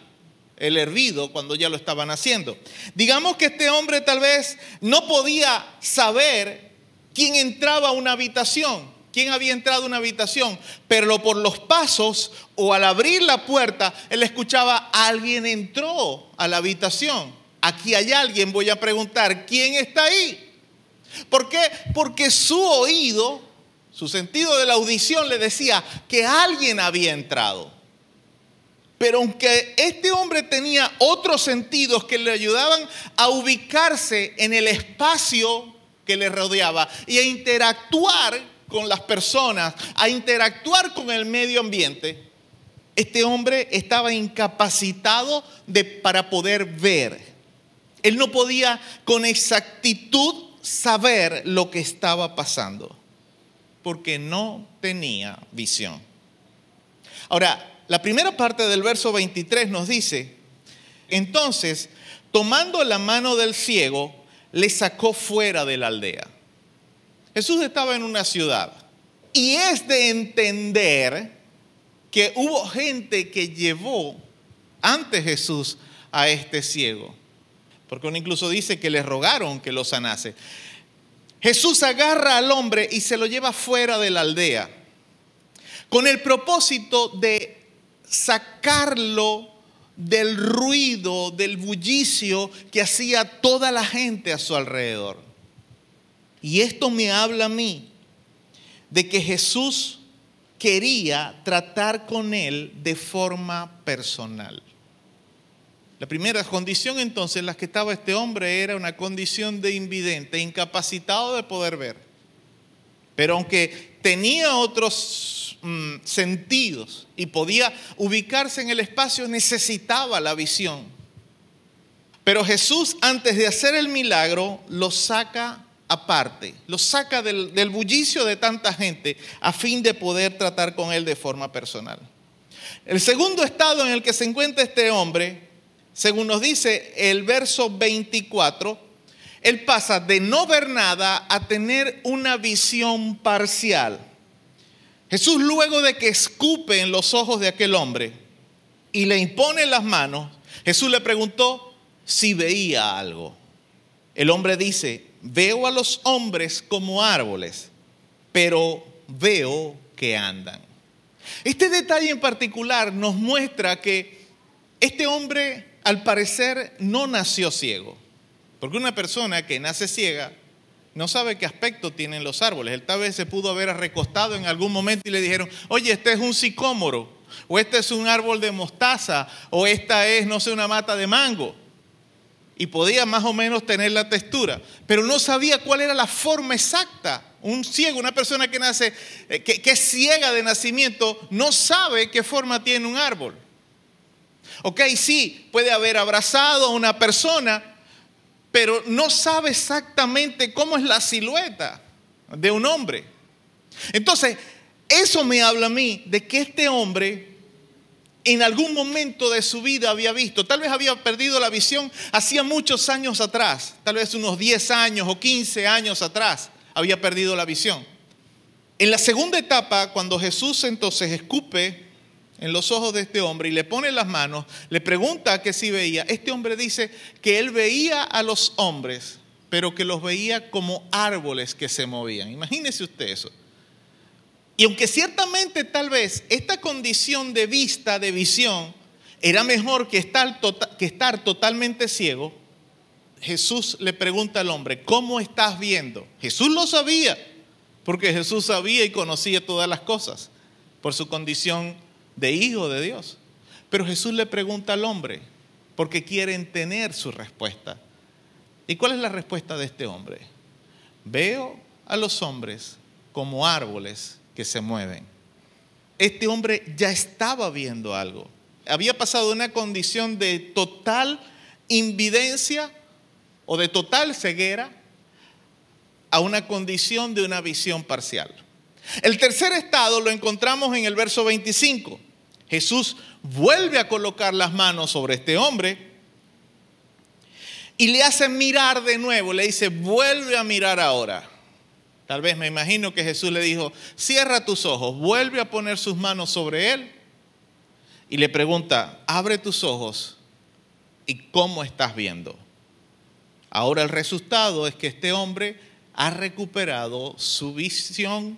el hervido cuando ya lo estaban haciendo. Digamos que este hombre tal vez no podía saber quién entraba a una habitación, quién había entrado a una habitación, pero por los pasos o al abrir la puerta, él escuchaba, alguien entró a la habitación. Aquí hay alguien, voy a preguntar, ¿quién está ahí? ¿Por qué? Porque su oído, su sentido de la audición le decía que alguien había entrado. Pero aunque este hombre tenía otros sentidos que le ayudaban a ubicarse en el espacio que le rodeaba y a interactuar con las personas, a interactuar con el medio ambiente, este hombre estaba incapacitado para poder ver. Él no podía con exactitud saber lo que estaba pasando, porque no tenía visión. Ahora, la primera parte del verso 23 nos dice, entonces, tomando la mano del ciego, le sacó fuera de la aldea. Jesús estaba en una ciudad y es de entender que hubo gente que llevó ante Jesús a este ciego porque uno incluso dice que le rogaron que lo sanase. Jesús agarra al hombre y se lo lleva fuera de la aldea, con el propósito de sacarlo del ruido, del bullicio que hacía toda la gente a su alrededor. Y esto me habla a mí de que Jesús quería tratar con él de forma personal. La primera condición entonces en la que estaba este hombre era una condición de invidente, incapacitado de poder ver. Pero aunque tenía otros mm, sentidos y podía ubicarse en el espacio, necesitaba la visión. Pero Jesús antes de hacer el milagro lo saca aparte, lo saca del, bullicio de tanta gente a fin de poder tratar con él de forma personal. El segundo estado él pasa de no ver nada a tener una visión parcial. Jesús luego de que escupe en los ojos de aquel hombre y le impone las manos, Jesús le preguntó si veía algo. El hombre dice, veo a los hombres como árboles, pero veo que andan. Este detalle en particular nos muestra que este hombre al parecer no nació ciego, porque una persona que nace ciega no sabe qué aspecto tienen los árboles. Él tal vez se pudo haber recostado en algún momento y le dijeron, oye, este es un sicómoro, o este es un árbol de mostaza, o esta es, no sé, una mata de mango. Y podía más o menos tener la textura, pero no sabía cuál era la forma exacta. Un ciego, una persona que nace, eh, que, que es ciega de nacimiento, no sabe qué forma tiene un árbol. Ok, sí, puede haber abrazado a una persona, pero no sabe exactamente cómo es la silueta de un hombre. Entonces, eso me habla a mí de que este hombre en algún momento de su vida había visto, tal vez había perdido la visión hacía muchos años atrás, tal vez unos 10 años o 15 años atrás había perdido la visión. En la segunda etapa, cuando Jesús entonces escupe en los ojos de este hombre y le pone las manos, le pregunta que si veía. Este hombre dice que él veía a los hombres, pero que los veía como árboles que se movían. Imagínese usted eso. Y aunque ciertamente tal vez esta condición de vista, de visión, era mejor que estar, tota-, que estar totalmente ciego, Jesús le pregunta al hombre, ¿cómo estás viendo? Jesús lo sabía, porque Jesús sabía y conocía todas las cosas por su condición de hijo de Dios. Pero Jesús le pregunta al hombre, porque quieren tener su respuesta. ¿Y cuál es la respuesta de este hombre? Veo a los hombres como árboles que se mueven. Este hombre ya estaba viendo algo. Había pasado de una condición de total invidencia o de total ceguera a una condición de una visión parcial. El tercer estado lo encontramos en el verso 25. Jesús vuelve a colocar las manos sobre este hombre y le hace mirar de nuevo, le dice, vuelve a mirar ahora. Tal vez me imagino que Jesús le dijo, cierra tus ojos, vuelve a poner sus manos sobre él y le pregunta, abre tus ojos y cómo estás viendo. Ahora el resultado es que este hombre ha recuperado su visión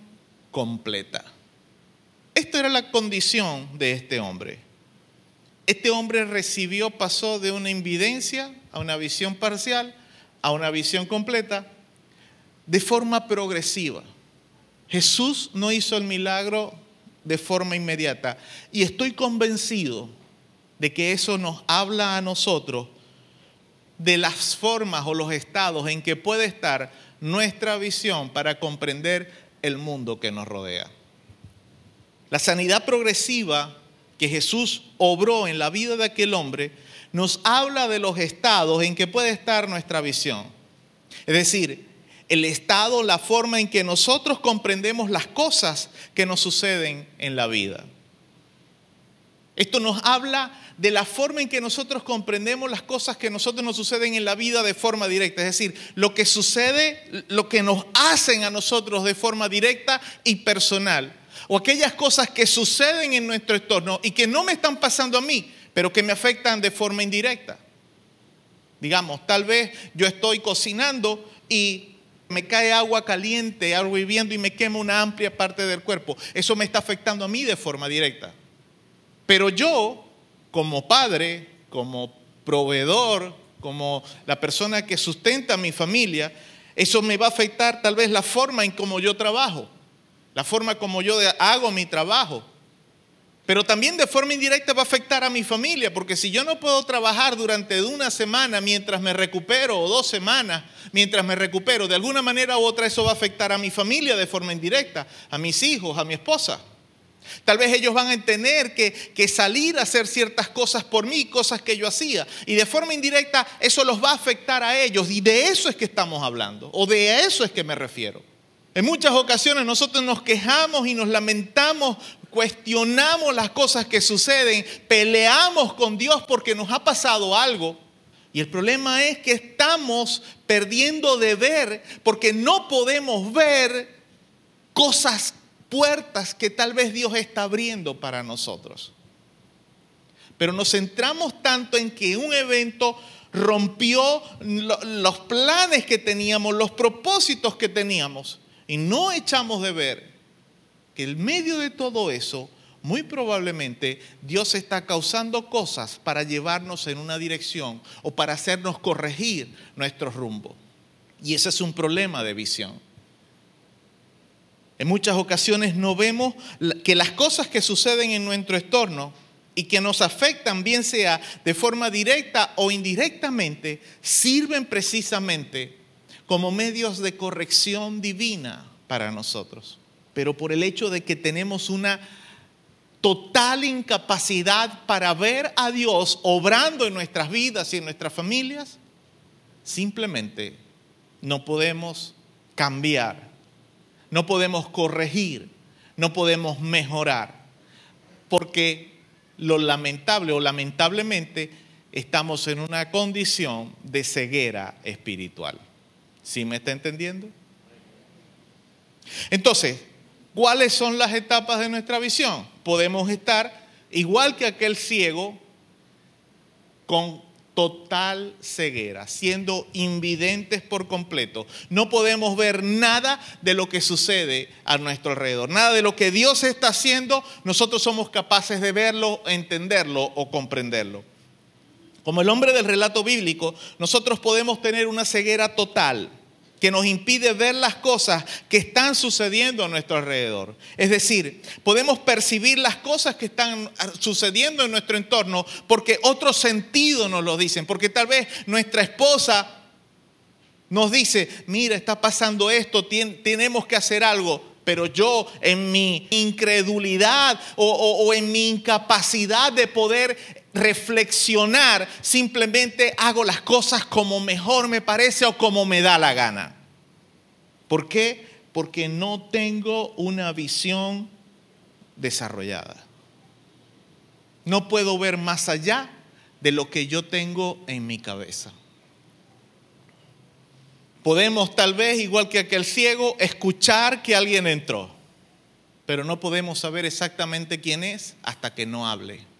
completa. Esta era la condición de este hombre. Este hombre recibió, pasó de una invidencia a una visión parcial, a una visión completa, de forma progresiva. Jesús no hizo el milagro de forma inmediata y estoy convencido de que eso nos habla a nosotros de las formas o los estados en que puede estar nuestra visión para comprender el mundo que nos rodea. La sanidad progresiva que Jesús obró en la vida de aquel hombre nos habla de los estados en que puede estar nuestra visión. Es decir, el estado, la forma en que nosotros comprendemos las cosas que nos suceden en la vida. Esto nos habla de la forma en que nosotros comprendemos las cosas que a nosotros nos suceden en la vida de forma directa. Es decir, lo que sucede, lo que nos hacen a nosotros de forma directa y personal o aquellas cosas que suceden en nuestro entorno y que no me están pasando a mí, pero que me afectan de forma indirecta. Digamos, tal vez yo estoy cocinando y me cae agua caliente, agua hirviendo y me quema una amplia parte del cuerpo. Eso me está afectando a mí de forma directa. Pero yo, como padre, como proveedor, como la persona que sustenta a mi familia, eso me va a afectar tal vez la forma en cómo yo trabajo la forma como yo hago mi trabajo. Pero también de forma indirecta va a afectar a mi familia, porque si yo no puedo trabajar durante una semana mientras me recupero, o dos semanas mientras me recupero, de alguna manera u otra eso va a afectar a mi familia de forma indirecta, a mis hijos, a mi esposa. Tal vez ellos van a tener que, que, salir a hacer ciertas cosas por mí, cosas que yo hacía. Y de forma indirecta eso los va a afectar a ellos. Y de eso es que estamos hablando. O de eso es que me refiero. En muchas ocasiones nosotros nos quejamos y nos lamentamos, cuestionamos las cosas que suceden, peleamos con Dios porque nos ha pasado algo. Y el problema es que estamos perdiendo de ver porque no podemos ver cosas, puertas que tal vez Dios está abriendo para nosotros. pero nos centramos tanto en que un evento rompió los planes que teníamos, los propósitos que teníamos, y no echamos de ver que en medio de todo eso, muy probablemente Dios está causando cosas para llevarnos en una dirección o para hacernos corregir nuestro rumbo. Y ese es un problema de visión. En muchas ocasiones no vemos que las cosas que suceden en nuestro entorno y que nos afectan, bien sea de forma directa o indirectamente, sirven precisamente como medios de corrección divina para nosotros. Pero por el hecho de que tenemos una total incapacidad para ver a Dios obrando en nuestras vidas y en nuestras familias, simplemente no podemos cambiar, no podemos corregir, no podemos mejorar, porque lo lamentable o lamentablemente estamos en una condición de ceguera espiritual. ¿Sí me está entendiendo? Entonces, ¿cuáles son las etapas de nuestra visión? Podemos estar igual que aquel ciego con total ceguera, siendo invidentes por completo. No podemos ver nada de lo que sucede a nuestro alrededor. Nada de lo que Dios está haciendo, nosotros somos capaces de verlo, entenderlo o comprenderlo. Como el hombre del relato bíblico, nosotros podemos tener una ceguera total que nos impide ver las cosas que están sucediendo a nuestro alrededor. Es decir, podemos percibir las cosas que están sucediendo en nuestro entorno porque otros sentidos nos lo dicen, porque tal vez nuestra esposa nos dice, mira, está pasando esto, tenemos que hacer algo, pero yo en mi incredulidad o, o, en mi incapacidad de poder reflexionar, simplemente hago las cosas como mejor me parece o como me da la gana. ¿Por qué? Porque no tengo una visión desarrollada. No puedo ver más allá de lo que yo tengo en mi cabeza. Podemos tal vez, igual que aquel ciego, escuchar que alguien entró, pero no podemos saber exactamente quién es hasta que no hable.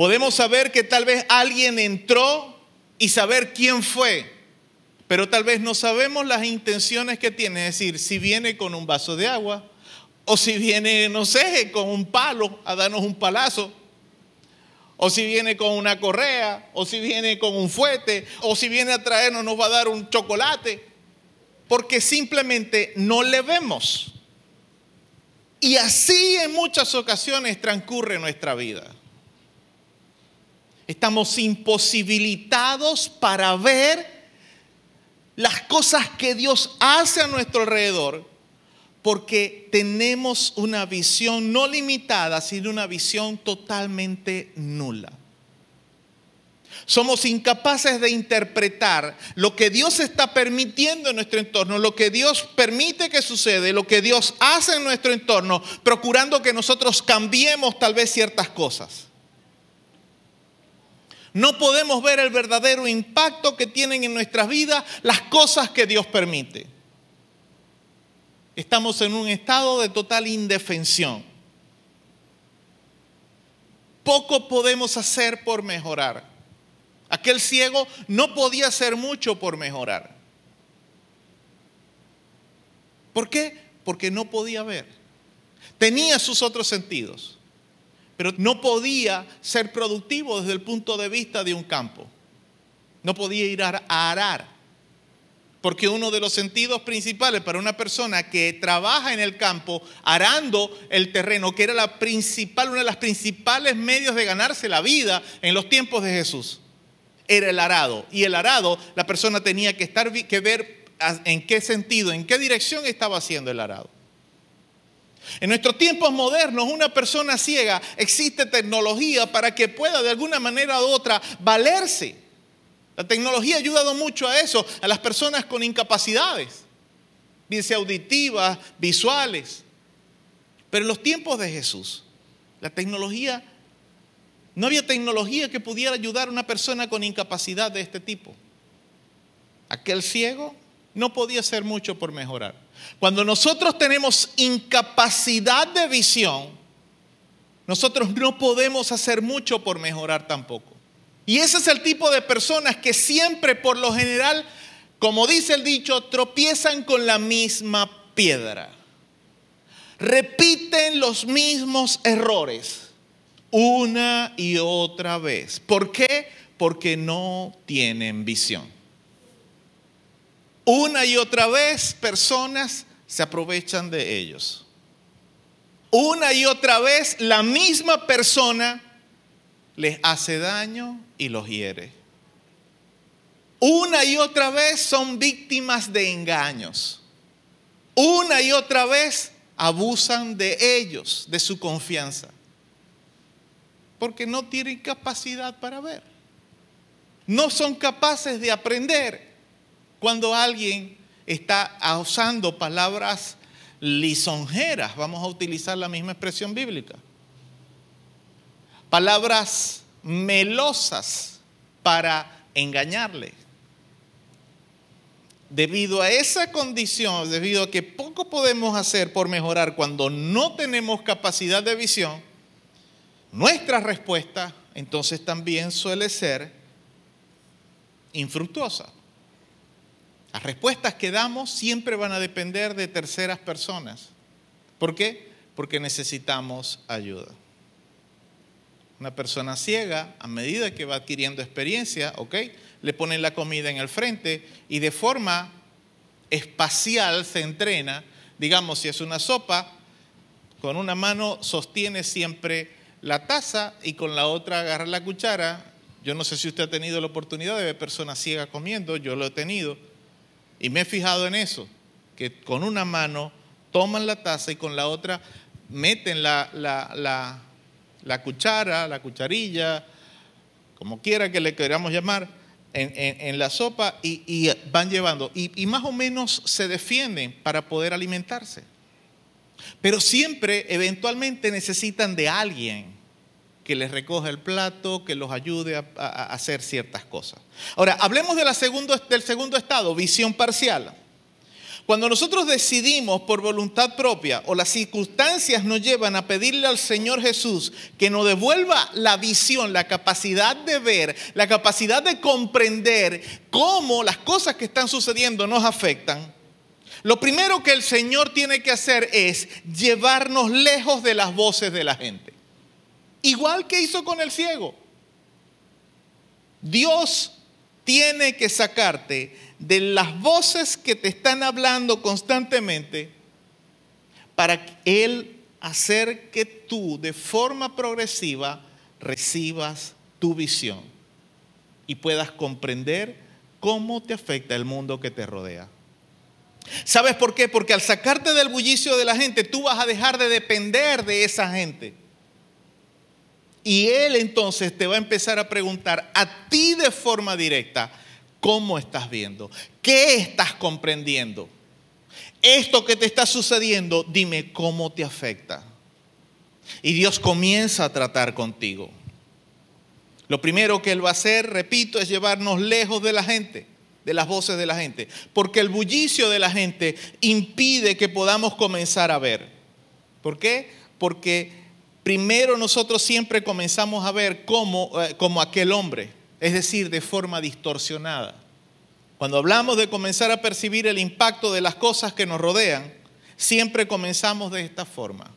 Podemos saber que tal vez alguien entró y saber quién fue, pero tal vez no sabemos las intenciones que tiene, es decir, si viene con un vaso de agua o si viene, no sé, con un palo a darnos un palazo, o si viene con una correa, o si viene con un fuete, o si viene a traernos nos va a dar un chocolate, porque simplemente no le vemos. Y así en muchas ocasiones transcurre nuestra vida. Estamos imposibilitados para ver las cosas que Dios hace a nuestro alrededor porque tenemos una visión no limitada, sino una visión totalmente nula. Somos incapaces de interpretar lo que Dios está permitiendo en nuestro entorno, lo que Dios permite que sucede, lo que Dios hace en nuestro entorno, procurando que nosotros cambiemos tal vez ciertas cosas. No podemos ver el verdadero impacto que tienen en nuestras vidas las cosas que Dios permite. Estamos en un estado de total indefensión. Poco podemos hacer por mejorar. Aquel ciego no podía hacer mucho por mejorar. ¿Por qué? Porque no podía ver. Tenía sus otros sentidos pero no podía ser productivo desde el punto de vista de un campo. No podía ir a arar. Porque uno de los sentidos principales para una persona que trabaja en el campo arando el terreno, que era la principal, una de las principales medios de ganarse la vida en los tiempos de Jesús, era el arado. Y el arado, la persona tenía que, estar, que ver en qué sentido, en qué dirección estaba haciendo el arado. En nuestros tiempos modernos, una persona ciega existe tecnología para que pueda de alguna manera u otra valerse. La tecnología ha ayudado mucho a eso, a las personas con incapacidades, bien sea auditivas, visuales. Pero en los tiempos de Jesús, la tecnología, no había tecnología que pudiera ayudar a una persona con incapacidad de este tipo. Aquel ciego no podía hacer mucho por mejorar. Cuando nosotros tenemos incapacidad de visión, nosotros no podemos hacer mucho por mejorar tampoco. Y ese es el tipo de personas que siempre, por lo general, como dice el dicho, tropiezan con la misma piedra. Repiten los mismos errores una y otra vez. ¿Por qué? Porque no tienen visión. Una y otra vez personas se aprovechan de ellos. Una y otra vez la misma persona les hace daño y los hiere. Una y otra vez son víctimas de engaños. Una y otra vez abusan de ellos, de su confianza porque no tienen capacidad para ver. No son capaces de aprender cuando alguien está usando palabras lisonjeras, vamos a utilizar la misma expresión bíblica. Palabras melosas para engañarle. Debido a esa condición, debido a que poco podemos hacer por mejorar cuando no tenemos capacidad de visión, nuestra respuesta entonces también suele ser infructuosa. Las respuestas que damos siempre van a depender de terceras personas. ¿Por qué? Porque necesitamos ayuda. Una persona ciega, a medida que va adquiriendo experiencia, ¿ok? Le ponen la comida en el frente y de forma espacial se entrena. Digamos, si es una sopa, con una mano sostiene siempre la taza y con la otra agarra la cuchara. Yo no sé si usted ha tenido la oportunidad de ver personas ciegas comiendo, yo lo he tenido. Y me he fijado en eso, que con una mano toman la taza y con la otra meten la, la, cuchara, la cucharilla, como quiera que le queramos llamar, en, la sopa y, van llevando. y más o menos se defienden para poder alimentarse. Pero siempre, eventualmente, necesitan de alguien que les recoja el plato, que los ayude a, hacer ciertas cosas. Ahora, hablemos del segundo estado, visión parcial. Cuando nosotros decidimos por voluntad propia o las circunstancias nos llevan a pedirle al Señor Jesús que nos devuelva la visión, la capacidad de ver, la capacidad de comprender cómo las cosas que están sucediendo nos afectan, lo primero que el Señor tiene que hacer es llevarnos lejos de las voces de la gente. Igual que hizo con el ciego. Dios tiene que sacarte de las voces que te están hablando constantemente para Él hacer que tú de forma progresiva recibas tu visión y puedas comprender cómo te afecta el mundo que te rodea. ¿Sabes por qué? Porque al sacarte del bullicio de la gente, tú vas a dejar de depender de esa gente. Y él entonces te va a empezar a preguntar a ti de forma directa, ¿cómo estás viendo? ¿Qué estás comprendiendo? Esto que te está sucediendo, dime cómo te afecta. Y Dios comienza a tratar contigo. Lo primero que Él va a hacer, repito, es llevarnos lejos de la gente de las voces de la gente, porque el bullicio de la gente impide que podamos comenzar a ver. ¿Por qué? Porque primero nosotros siempre comenzamos a ver como, eh, como aquel hombre, es decir, de forma distorsionada. Cuando hablamos de comenzar a percibir el impacto de las cosas que nos rodean, siempre comenzamos de esta forma.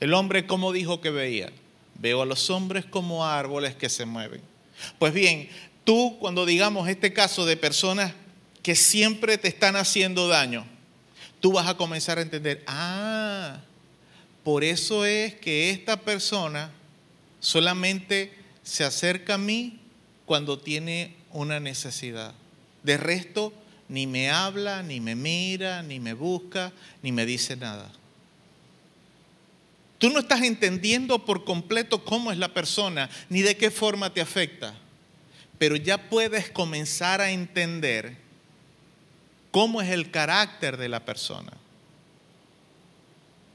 El hombre, como dijo que veía? Veo a los hombres como árboles que se mueven. Pues bien, tú cuando digamos este caso de personas que siempre te están haciendo daño, tú vas a comenzar a entender, ah, por eso es que esta persona solamente se acerca a mí cuando tiene una necesidad. De resto, ni me habla, ni me mira, ni me busca, ni me dice nada. Tú no estás entendiendo por completo cómo es la persona, ni de qué forma te afecta pero ya puedes comenzar a entender cómo es el carácter de la persona.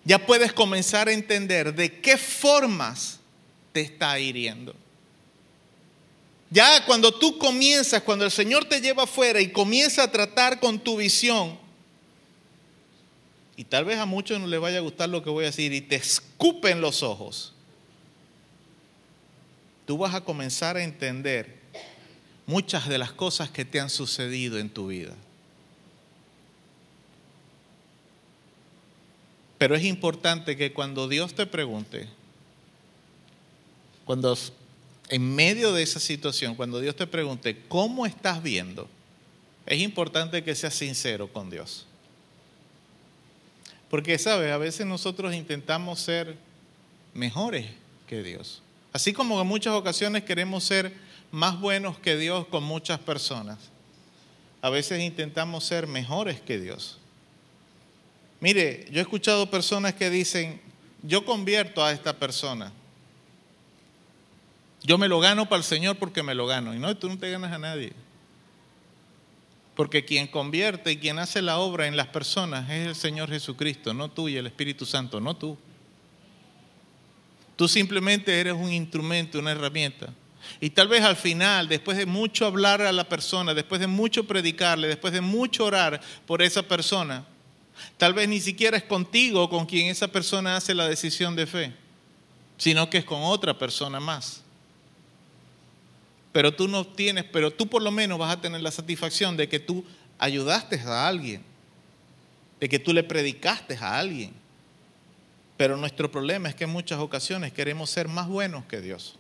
Ya puedes comenzar a entender de qué formas te está hiriendo. Ya cuando tú comienzas, cuando el Señor te lleva afuera y comienza a tratar con tu visión, y tal vez a muchos no les vaya a gustar lo que voy a decir, y te escupen los ojos, tú vas a comenzar a entender muchas de las cosas que te han sucedido en tu vida. Pero es importante que cuando Dios te pregunte, cuando en medio de esa situación, cuando Dios te pregunte, ¿cómo estás viendo? Es importante que seas sincero con Dios. Porque, ¿sabes? A veces nosotros intentamos ser mejores que Dios. Así como en muchas ocasiones queremos ser más buenos que Dios con muchas personas. A veces intentamos ser mejores que Dios. Mire, yo he escuchado personas que dicen, yo convierto a esta persona. Yo me lo gano para el Señor porque me lo gano. Y no, tú no te ganas a nadie. Porque quien convierte y quien hace la obra en las personas es el Señor Jesucristo, no tú y el Espíritu Santo, no tú. Tú simplemente eres un instrumento, una herramienta. Y tal vez al final, después de mucho hablar a la persona, después de mucho predicarle, después de mucho orar por esa persona, tal vez ni siquiera es contigo con quien esa persona hace la decisión de fe, sino que es con otra persona más pero tú no tienes, pero tú por lo menos vas a tener la satisfacción de que tú ayudaste a alguien, de que tú le predicaste a alguien. Pero nuestro problema es que en muchas ocasiones queremos ser más buenos que Dios.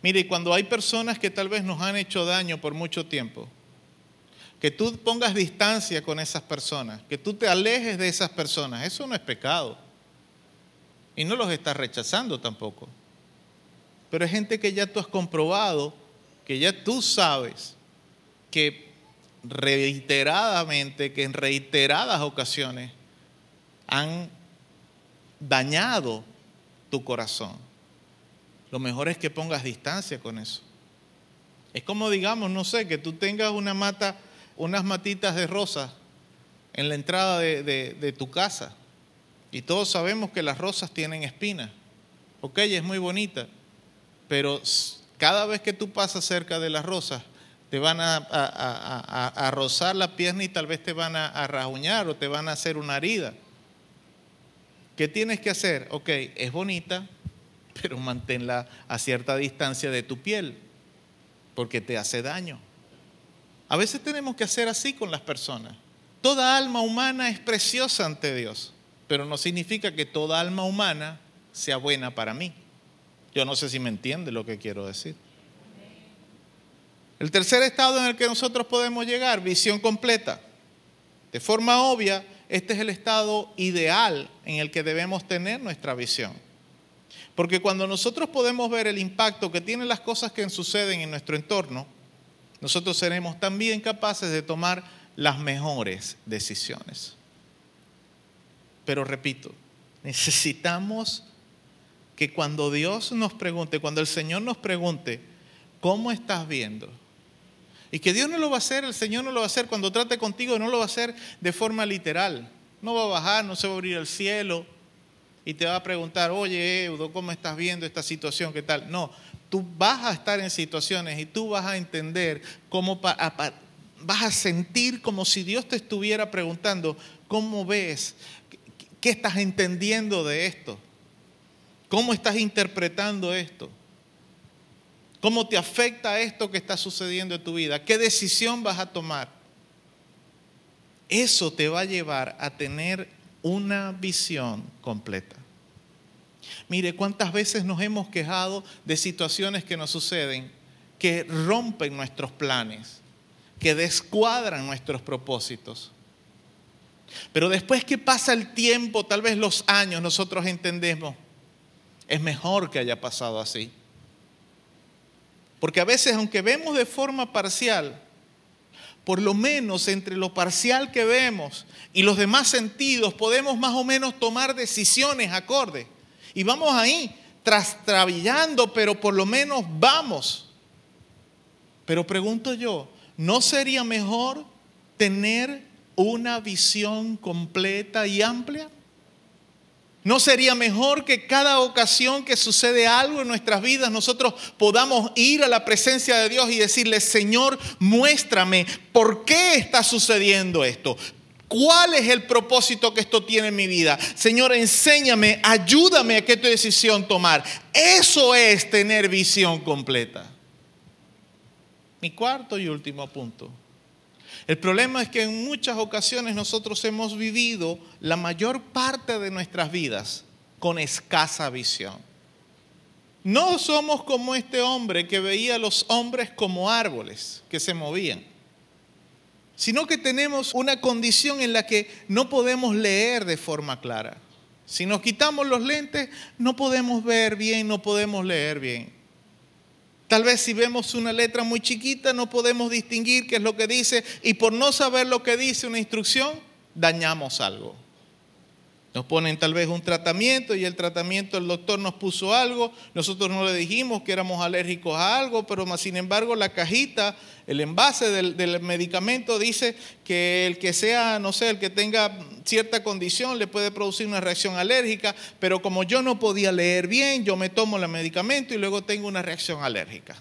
Mire, cuando hay personas que tal vez nos han hecho daño por mucho tiempo, que tú pongas distancia con esas personas, que tú te alejes de esas personas, eso no es pecado. Y no los estás rechazando tampoco. Pero es gente que ya tú has comprobado, que ya tú sabes que reiteradamente, que en reiteradas ocasiones han dañado tu corazón. Lo mejor es que pongas distancia con eso. Es como digamos, no sé, que tú tengas una mata, unas matitas de rosas en la entrada de, tu casa. Y todos sabemos que las rosas tienen espinas. Ok, es muy bonita pero cada vez que tú pasas cerca de las rosas, te van a, rozar la pierna y tal vez te van a, rajuñar o te van a hacer una herida. ¿Qué tienes que hacer? Ok, es bonita, pero manténla a cierta distancia de tu piel, porque te hace daño. A veces tenemos que hacer así con las personas. Toda alma humana es preciosa ante Dios, pero no significa que toda alma humana sea buena para mí. Yo no sé si me entiende lo que quiero decir. El tercer estado en el que nosotros podemos llegar, visión completa. De forma obvia, este es el estado ideal en el que debemos tener nuestra visión. Porque cuando nosotros podemos ver el impacto que tienen las cosas que suceden en nuestro entorno, nosotros seremos también capaces de tomar las mejores decisiones. Pero repito, necesitamos que cuando Dios nos pregunte, cuando el Señor nos pregunte, ¿cómo estás viendo? Y que Dios no lo va a hacer, el Señor no lo va a hacer cuando trate contigo, no lo va a hacer de forma literal. No va a bajar, no se va a abrir el cielo y te va a preguntar, oye, Eudo, ¿cómo estás viendo esta situación? ¿Qué tal? No, tú vas a estar en situaciones y tú vas a entender cómo, vas a sentir como si Dios te estuviera preguntando, ¿cómo ves? ¿Qué estás entendiendo de esto? ¿Cómo estás interpretando esto? ¿Cómo te afecta esto que está sucediendo en tu vida? ¿Qué decisión vas a tomar? Eso te va a llevar a tener una visión completa. Mire, cuántas veces nos hemos quejado de situaciones que nos suceden que rompen nuestros planes, que descuadran nuestros propósitos. Pero después que pasa el tiempo, tal vez los años, nosotros entendemos, es mejor que haya pasado así. Porque a veces, aunque vemos de forma parcial, por lo menos entre lo parcial que vemos y los demás sentidos, podemos más o menos tomar decisiones acorde. Y vamos ahí, trastrabillando, pero por lo menos vamos. Pero pregunto yo, ¿no sería mejor tener una visión completa y amplia? ¿No sería mejor que cada ocasión que sucede algo en nuestras vidas nosotros podamos ir a la presencia de Dios y decirle, Señor, muéstrame por qué está sucediendo esto? ¿Cuál es el propósito que esto tiene en mi vida? Señor, enséñame, ayúdame a qué decisión tomar. Eso es tener visión completa. Mi cuarto y último punto. El problema es que en muchas ocasiones nosotros hemos vivido la mayor parte de nuestras vidas con escasa visión. No somos como este hombre que veía a los hombres como árboles que se movían sino que tenemos una condición en la que no podemos leer de forma clara. Si nos quitamos los lentes, no podemos ver bien, no podemos leer bien. Tal vez si vemos una letra muy chiquita no podemos distinguir qué es lo que dice y por no saber lo que dice una instrucción, dañamos algo. Nos ponen tal vez un tratamiento y el tratamiento el doctor nos puso algo, nosotros no le dijimos que éramos alérgicos a algo, pero más sin embargo la cajita, el envase del, medicamento dice que el que sea, no sé, el que tenga cierta condición le puede producir una reacción alérgica, pero como yo no podía leer bien, yo me tomo el medicamento y luego tengo una reacción alérgica.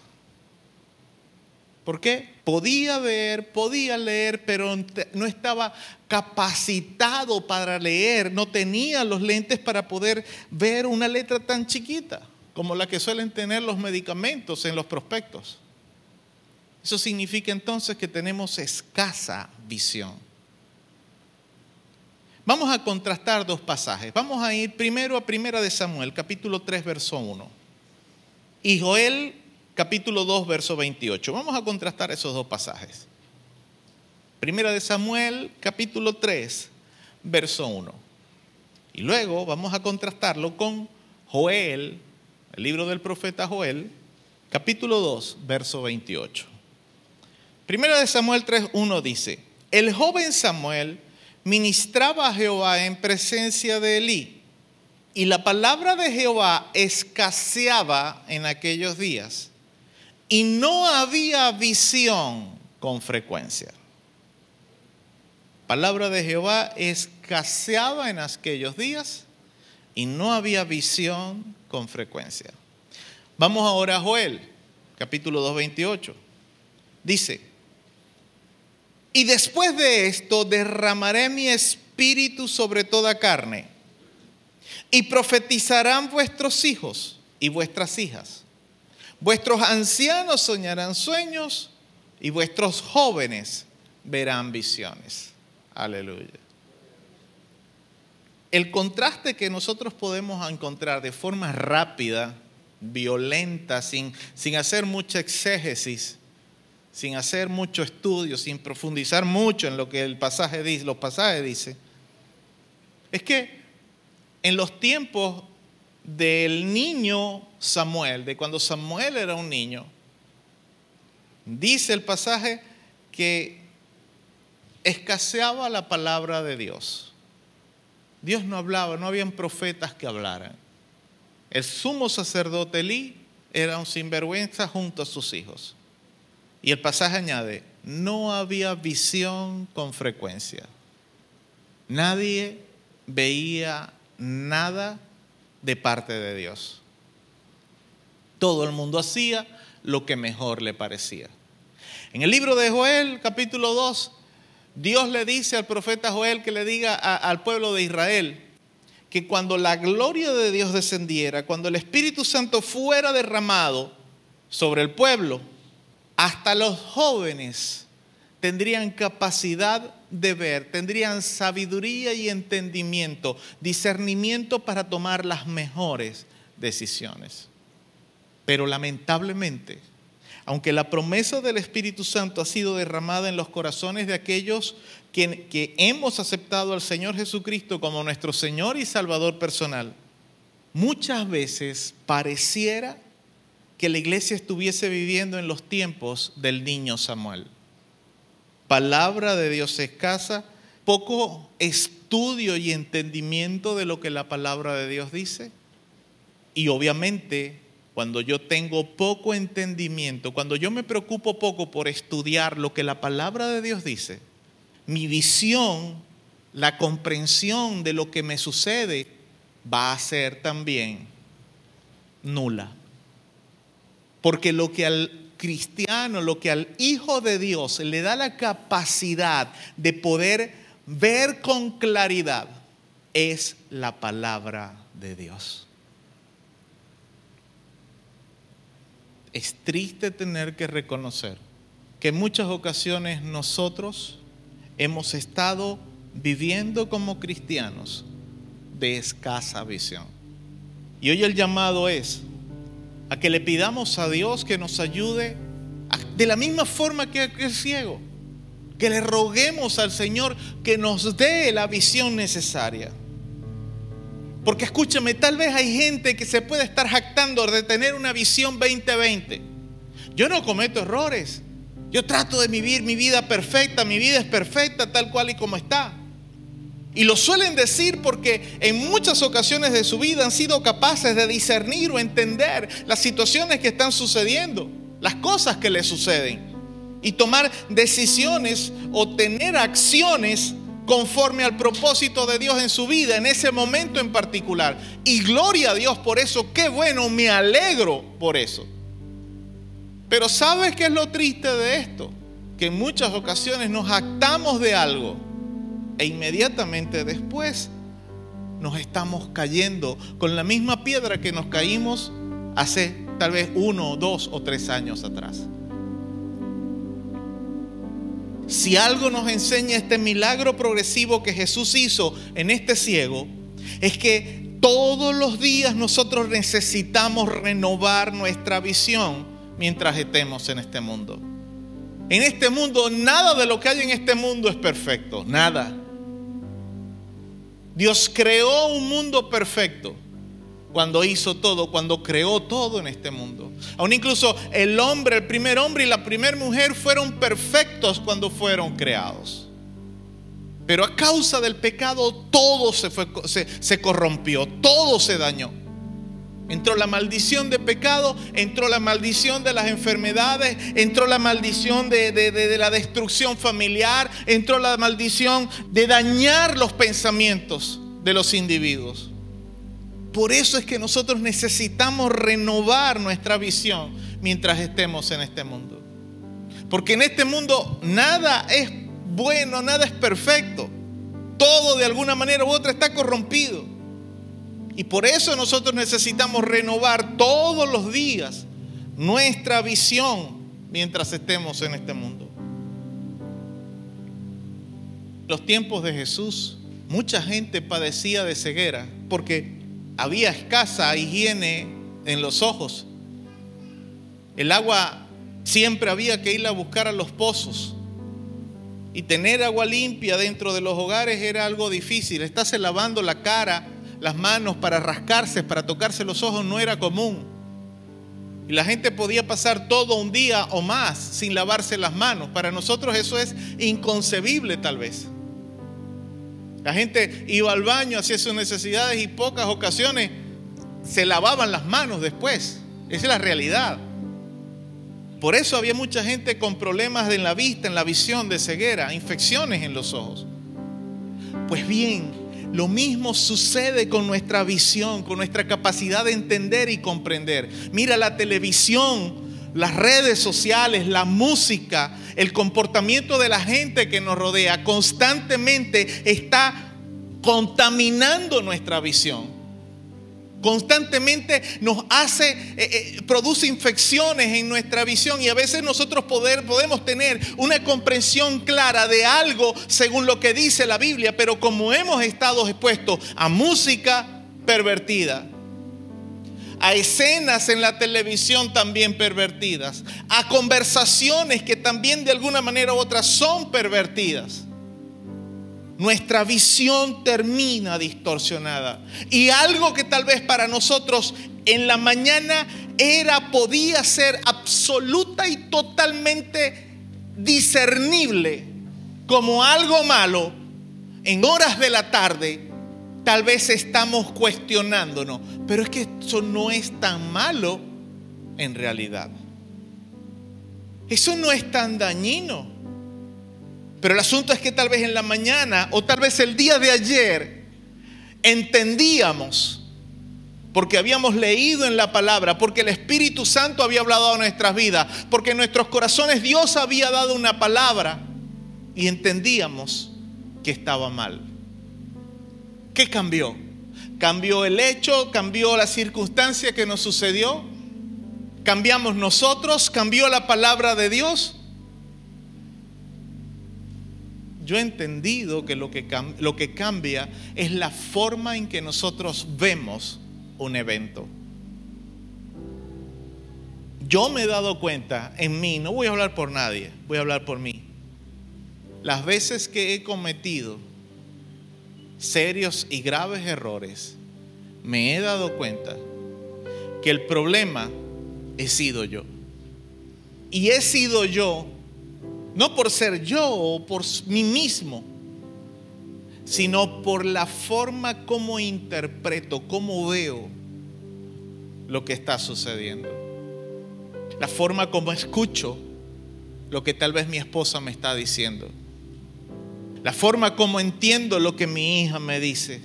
¿Por qué? Podía ver, podía leer, pero no estaba capacitado para leer, no tenía los lentes para poder ver una letra tan chiquita como la que suelen tener los medicamentos en los prospectos. Eso significa entonces que tenemos escasa visión. Vamos a contrastar dos pasajes. Vamos a ir primero a Primera de Samuel, capítulo 3, verso 1. Y Joel capítulo 2, verso 28. Vamos a contrastar esos dos pasajes. Primera de Samuel, capítulo 3, verso 1. Y luego vamos a contrastarlo con Joel, el libro del profeta Joel, capítulo 2, verso 28. Primera de Samuel 3, 1 dice, el joven Samuel ministraba a Jehová en presencia de Elí, y la palabra de Jehová escaseaba en aquellos días y no había visión con frecuencia. Palabra de Jehová escaseaba en aquellos días y no había visión con frecuencia. Vamos ahora a Joel, capítulo 2, 28. Dice, y después de esto derramaré mi espíritu sobre toda carne, y profetizarán vuestros hijos y vuestras hijas Vuestros ancianos soñarán sueños y vuestros jóvenes verán visiones. Aleluya. El contraste que nosotros podemos encontrar de forma rápida, violenta, sin, sin hacer mucha exégesis, sin hacer mucho estudio, sin profundizar mucho en lo que el pasaje dice, los pasajes dicen, es que en los tiempos del niño Samuel, de cuando Samuel era un niño, dice el pasaje que escaseaba la palabra de Dios. Dios no hablaba, no habían profetas que hablaran. El sumo sacerdote Elí era un sinvergüenza junto a sus hijos. Y el pasaje añade, no había visión con frecuencia. Nadie veía nada de parte de Dios. Todo el mundo hacía lo que mejor le parecía. En el libro de Joel, capítulo 2, Dios le dice al profeta Joel que le diga al pueblo de Israel que cuando la gloria de Dios descendiera, cuando el Espíritu Santo fuera derramado sobre el pueblo, hasta los jóvenes tendrían capacidad de ver, tendrían sabiduría y entendimiento, discernimiento para tomar las mejores decisiones. Pero lamentablemente, aunque la promesa del Espíritu Santo ha sido derramada en los corazones de aquellos que, que, hemos aceptado al Señor Jesucristo como nuestro Señor y Salvador personal, muchas veces pareciera que la iglesia estuviese viviendo en los tiempos del niño Samuel palabra de Dios escasa, poco estudio y entendimiento de lo que la palabra de Dios dice. Y obviamente, cuando yo tengo poco entendimiento, cuando yo me preocupo poco por estudiar lo que la palabra de Dios dice, mi visión, la comprensión de lo que me sucede va a ser también nula. Porque lo que al cristiano, lo que al Hijo de Dios le da la capacidad de poder ver con claridad es la palabra de Dios. Es triste tener que reconocer que en muchas ocasiones nosotros hemos estado viviendo como cristianos de escasa visión. Y hoy el llamado es a que le pidamos a Dios que nos ayude de la misma forma que el ciego, que le roguemos al Señor que nos dé la visión necesaria. Porque escúchame, tal vez hay gente que se puede estar jactando de tener una visión 2020. Yo no cometo errores. Yo trato de vivir mi vida perfecta, mi vida es perfecta tal cual y como está. Y lo suelen decir porque en muchas ocasiones de su vida han sido capaces de discernir o entender las situaciones que están sucediendo, las cosas que les suceden, y tomar decisiones o tener acciones conforme al propósito de Dios en su vida en ese momento en particular. Y gloria a Dios por eso, qué bueno, me alegro por eso. Pero ¿sabes qué es lo triste de esto? Que en muchas ocasiones nos actamos de algo e inmediatamente después nos estamos cayendo con la misma piedra que nos caímos hace tal vez uno, dos o tres años atrás. Si algo nos enseña este milagro progresivo que Jesús hizo en este ciego, es que todos los días nosotros necesitamos renovar nuestra visión mientras estemos en este mundo. En este mundo, nada de lo que hay en este mundo es perfecto, nada. Dios creó un mundo perfecto cuando hizo todo, cuando creó todo en este mundo. Aún incluso el hombre, el primer hombre y la primera mujer fueron perfectos cuando fueron creados. Pero a causa del pecado todo se, fue, se, corrompió, todo se dañó. Entró la maldición de pecado, entró la maldición de las enfermedades, entró la maldición de, la destrucción familiar, entró la maldición de dañar los pensamientos de los individuos. Por eso es que nosotros necesitamos renovar nuestra visión mientras estemos en este mundo. Porque en este mundo nada es bueno, nada es perfecto. Todo de alguna manera u otra está corrompido. Y por eso nosotros necesitamos renovar todos los días nuestra visión mientras estemos en este mundo. Los tiempos de Jesús, mucha gente padecía de ceguera porque había escasa higiene en los ojos. El agua siempre había que ir a buscar a los pozos. Y tener agua limpia dentro de los hogares era algo difícil. Estás lavando la cara las manos para rascarse, para tocarse los ojos, no era común. Y la gente podía pasar todo un día o más sin lavarse las manos. Para nosotros eso es inconcebible tal vez. La gente iba al baño, hacía sus necesidades y pocas ocasiones se lavaban las manos después. Esa es la realidad. Por eso había mucha gente con problemas en la vista, en la visión, de ceguera, infecciones en los ojos. Pues bien, lo mismo sucede con nuestra visión, con nuestra capacidad de entender y comprender. Mira la televisión, las redes sociales, la música, el comportamiento de la gente que nos rodea constantemente está contaminando nuestra visión. Constantemente nos hace, eh, eh, produce infecciones en nuestra visión y a veces nosotros poder, podemos tener una comprensión clara de algo según lo que dice la Biblia, pero como hemos estado expuestos a música pervertida, a escenas en la televisión también pervertidas, a conversaciones que también de alguna manera u otra son pervertidas nuestra visión termina distorsionada. Y algo que tal vez para nosotros en la mañana era, podía ser absoluta y totalmente discernible como algo malo, en horas de la tarde, tal vez estamos cuestionándonos. Pero es que eso no es tan malo en realidad. Eso no es tan dañino. Pero el asunto es que tal vez en la mañana o tal vez el día de ayer entendíamos, porque habíamos leído en la palabra, porque el Espíritu Santo había hablado a nuestras vidas, porque en nuestros corazones Dios había dado una palabra y entendíamos que estaba mal. ¿Qué cambió? ¿Cambió el hecho? ¿Cambió la circunstancia que nos sucedió? ¿Cambiamos nosotros? ¿Cambió la palabra de Dios? Yo he entendido que lo que, lo que cambia es la forma en que nosotros vemos un evento. Yo me he dado cuenta en mí, no voy a hablar por nadie, voy a hablar por mí. Las veces que he cometido serios y graves errores, me he dado cuenta que el problema he sido yo. Y he sido yo, no por ser yo o por mí mismo, sino por la forma como interpreto, como veo lo que está sucediendo la forma como escucho lo que tal vez mi esposa me está diciendo, la forma como entiendo lo que mi hija me dice,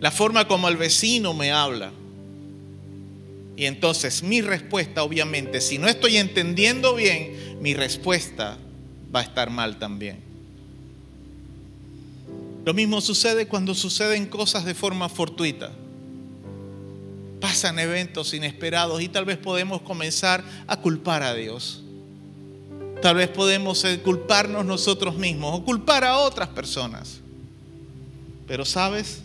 la forma como el vecino me habla. Y entonces mi respuesta, obviamente, si no estoy entendiendo bien, mi respuesta va a estar mal también. Lo mismo sucede cuando suceden cosas de forma fortuita pasan eventos inesperados y tal vez podemos comenzar a culpar a Dios. Tal vez podemos culparnos nosotros mismos o culpar a otras personas. Pero sabes,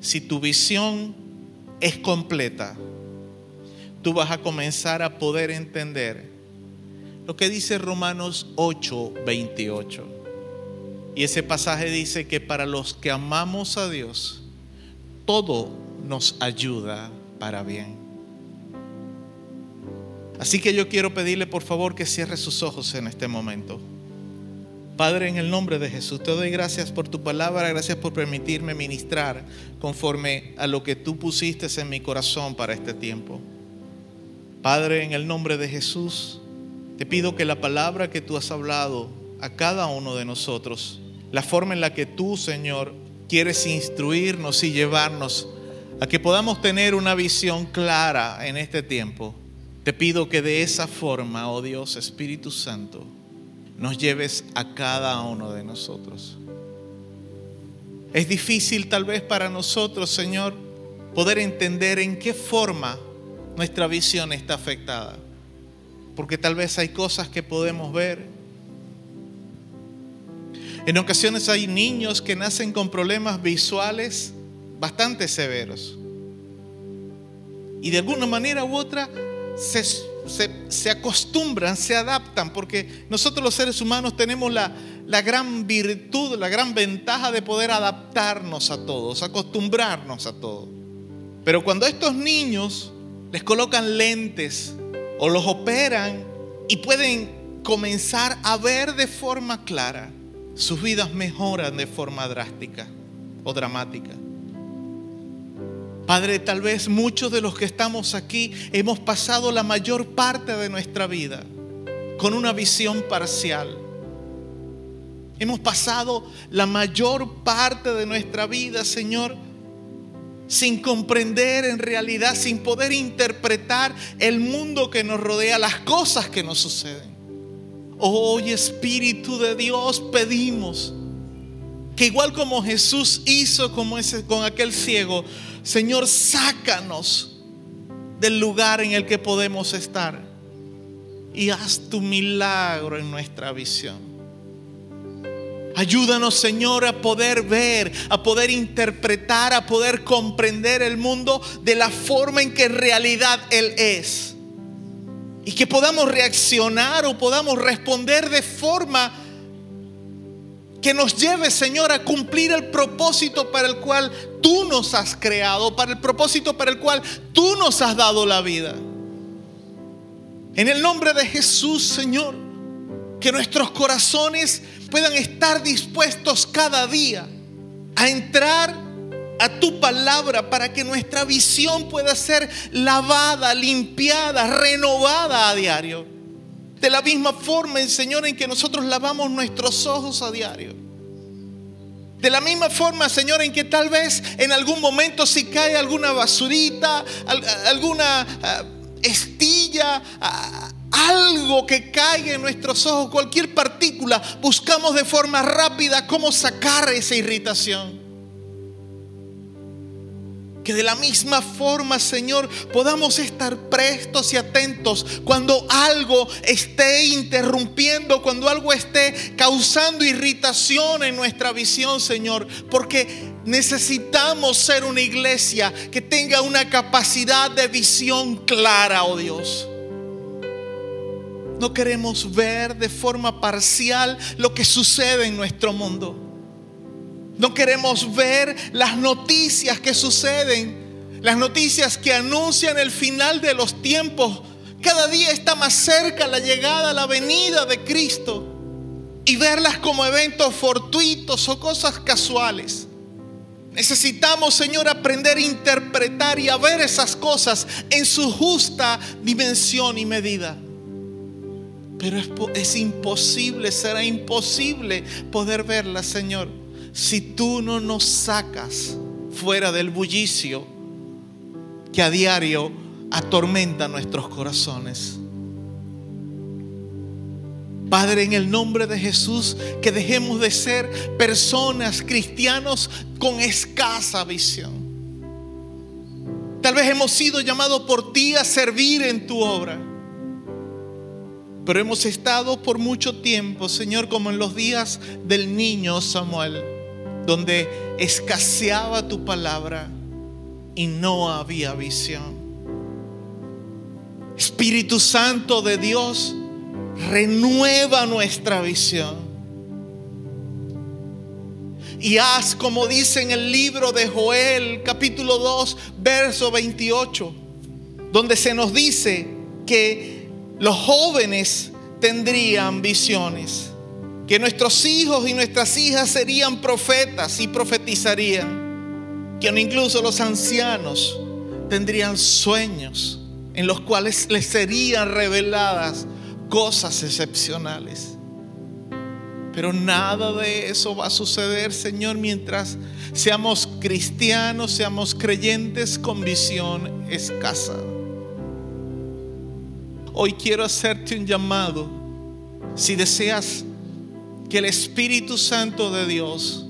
si tu visión es completa, tú vas a comenzar a poder entender lo que dice Romanos 8, 28. Y ese pasaje dice que para los que amamos a Dios, todo nos ayuda para bien. Así que yo quiero pedirle por favor que cierre sus ojos en este momento. Padre, en el nombre de Jesús, te doy gracias por tu palabra, gracias por permitirme ministrar conforme a lo que tú pusiste en mi corazón para este tiempo. Padre, en el nombre de Jesús, te pido que la palabra que tú has hablado a cada uno de nosotros, la forma en la que tú, Señor, quieres instruirnos y llevarnos a que podamos tener una visión clara en este tiempo. Te pido que de esa forma, oh Dios Espíritu Santo, nos lleves a cada uno de nosotros. Es difícil tal vez para nosotros, Señor, poder entender en qué forma nuestra visión está afectada. Porque tal vez hay cosas que podemos ver. En ocasiones hay niños que nacen con problemas visuales bastante severos. Y de alguna manera u otra se, acostumbran, se adaptan, porque nosotros los seres humanos tenemos la, la gran virtud, la gran ventaja de poder adaptarnos a todos, acostumbrarnos a todo. Pero cuando estos niños les colocan lentes o los operan y pueden comenzar a ver de forma clara, sus vidas mejoran de forma drástica o dramática. Padre, tal vez muchos de los que estamos aquí hemos pasado la mayor parte de nuestra vida con una visión parcial. Hemos pasado la mayor parte de nuestra vida, Señor, sin comprender en realidad, sin poder interpretar el mundo que nos rodea, las cosas que nos suceden. Hoy, Espíritu de Dios, pedimos que igual como Jesús hizo como ese, con aquel ciego, Señor, sácanos del lugar en el que podemos estar y haz tu milagro en nuestra visión. Ayúdanos, Señor, a poder ver, a poder interpretar, a poder comprender el mundo de la forma en que en realidad Él es. Y que podamos reaccionar o podamos responder de forma que nos lleve, Señor, a cumplir el propósito para el cual tú nos has creado, para el propósito para el cual tú nos has dado la vida. En el nombre de Jesús, Señor, que nuestros corazones puedan estar dispuestos cada día a entrar a tu palabra para que nuestra visión pueda ser lavada, limpiada, renovada a diario. De la misma forma, Señor, en que nosotros lavamos nuestros ojos a diario. De la misma forma, Señor, en que tal vez en algún momento si cae alguna basurita, alguna ah, estilla, algo que caiga en nuestros ojos, cualquier partícula, buscamos de forma rápida cómo sacar esa irritación. Que de la misma forma, Señor, podamos estar prestos y atentos cuando algo esté interrumpiendo, cuando algo esté causando irritación en nuestra visión, Señor. Porque necesitamos ser una iglesia que tenga una capacidad de visión clara, oh Dios. No queremos ver de forma parcial lo que sucede en nuestro mundo. No queremos ver las noticias que suceden, las noticias que anuncian el final de los tiempos. Cada día está más cerca la llegada, la venida de Cristo. Y verlas como eventos fortuitos o cosas casuales. Necesitamos, Señor, aprender a interpretar y a ver esas cosas en su justa dimensión y medida. Pero es, imposible, será imposible poder verlas, Señor si tú no nos sacas fuera del bullicio que a diario atormenta nuestros corazones. Padre, en el nombre de Jesús, que dejemos de ser personas cristianos con escasa visión. Tal vez hemos sido llamados por ti a servir en tu obra. Pero hemos estado por mucho tiempo, Señor, como en los días del niño Samuel donde escaseaba tu palabra y no había visión. Espíritu Santo de Dios, renueva nuestra visión. Y haz como dice en el libro de Joel, capítulo 2, verso 28, donde se nos dice que los jóvenes tendrían visiones que nuestros hijos y nuestras hijas serían profetas y profetizarían, que incluso los ancianos tendrían sueños en los cuales les serían reveladas cosas excepcionales. Pero nada de eso va a suceder, Señor, mientras seamos cristianos, seamos creyentes con visión escasa. Hoy quiero hacerte un llamado. Si deseas que el Espíritu Santo de Dios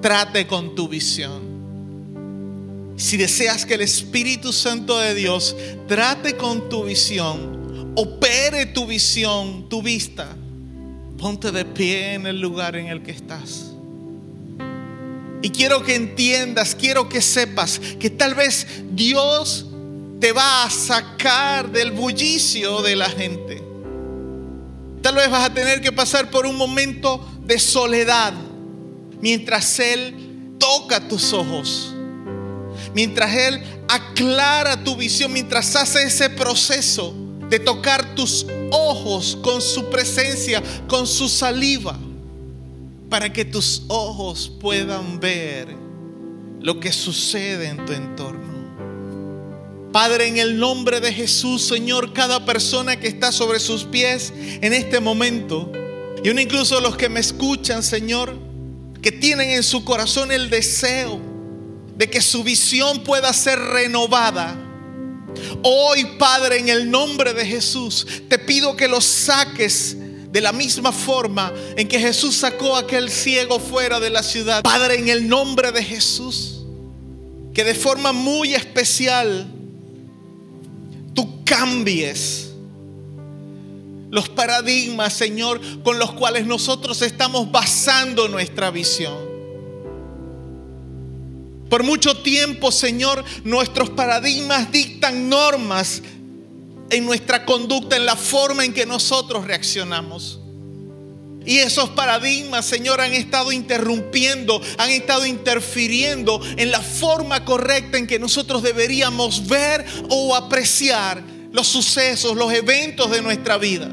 trate con tu visión. Si deseas que el Espíritu Santo de Dios trate con tu visión, opere tu visión, tu vista, ponte de pie en el lugar en el que estás. Y quiero que entiendas, quiero que sepas que tal vez Dios te va a sacar del bullicio de la gente. Tal vez vas a tener que pasar por un momento de soledad mientras Él toca tus ojos, mientras Él aclara tu visión, mientras hace ese proceso de tocar tus ojos con su presencia, con su saliva, para que tus ojos puedan ver lo que sucede en tu entorno. Padre, en el nombre de Jesús, Señor, cada persona que está sobre sus pies en este momento, y aún incluso los que me escuchan, Señor, que tienen en su corazón el deseo de que su visión pueda ser renovada. Hoy, Padre, en el nombre de Jesús, te pido que los saques de la misma forma en que Jesús sacó a aquel ciego fuera de la ciudad. Padre, en el nombre de Jesús, que de forma muy especial cambies los paradigmas, Señor, con los cuales nosotros estamos basando nuestra visión. Por mucho tiempo, Señor, nuestros paradigmas dictan normas en nuestra conducta, en la forma en que nosotros reaccionamos. Y esos paradigmas, Señor, han estado interrumpiendo, han estado interfiriendo en la forma correcta en que nosotros deberíamos ver o apreciar los sucesos, los eventos de nuestra vida.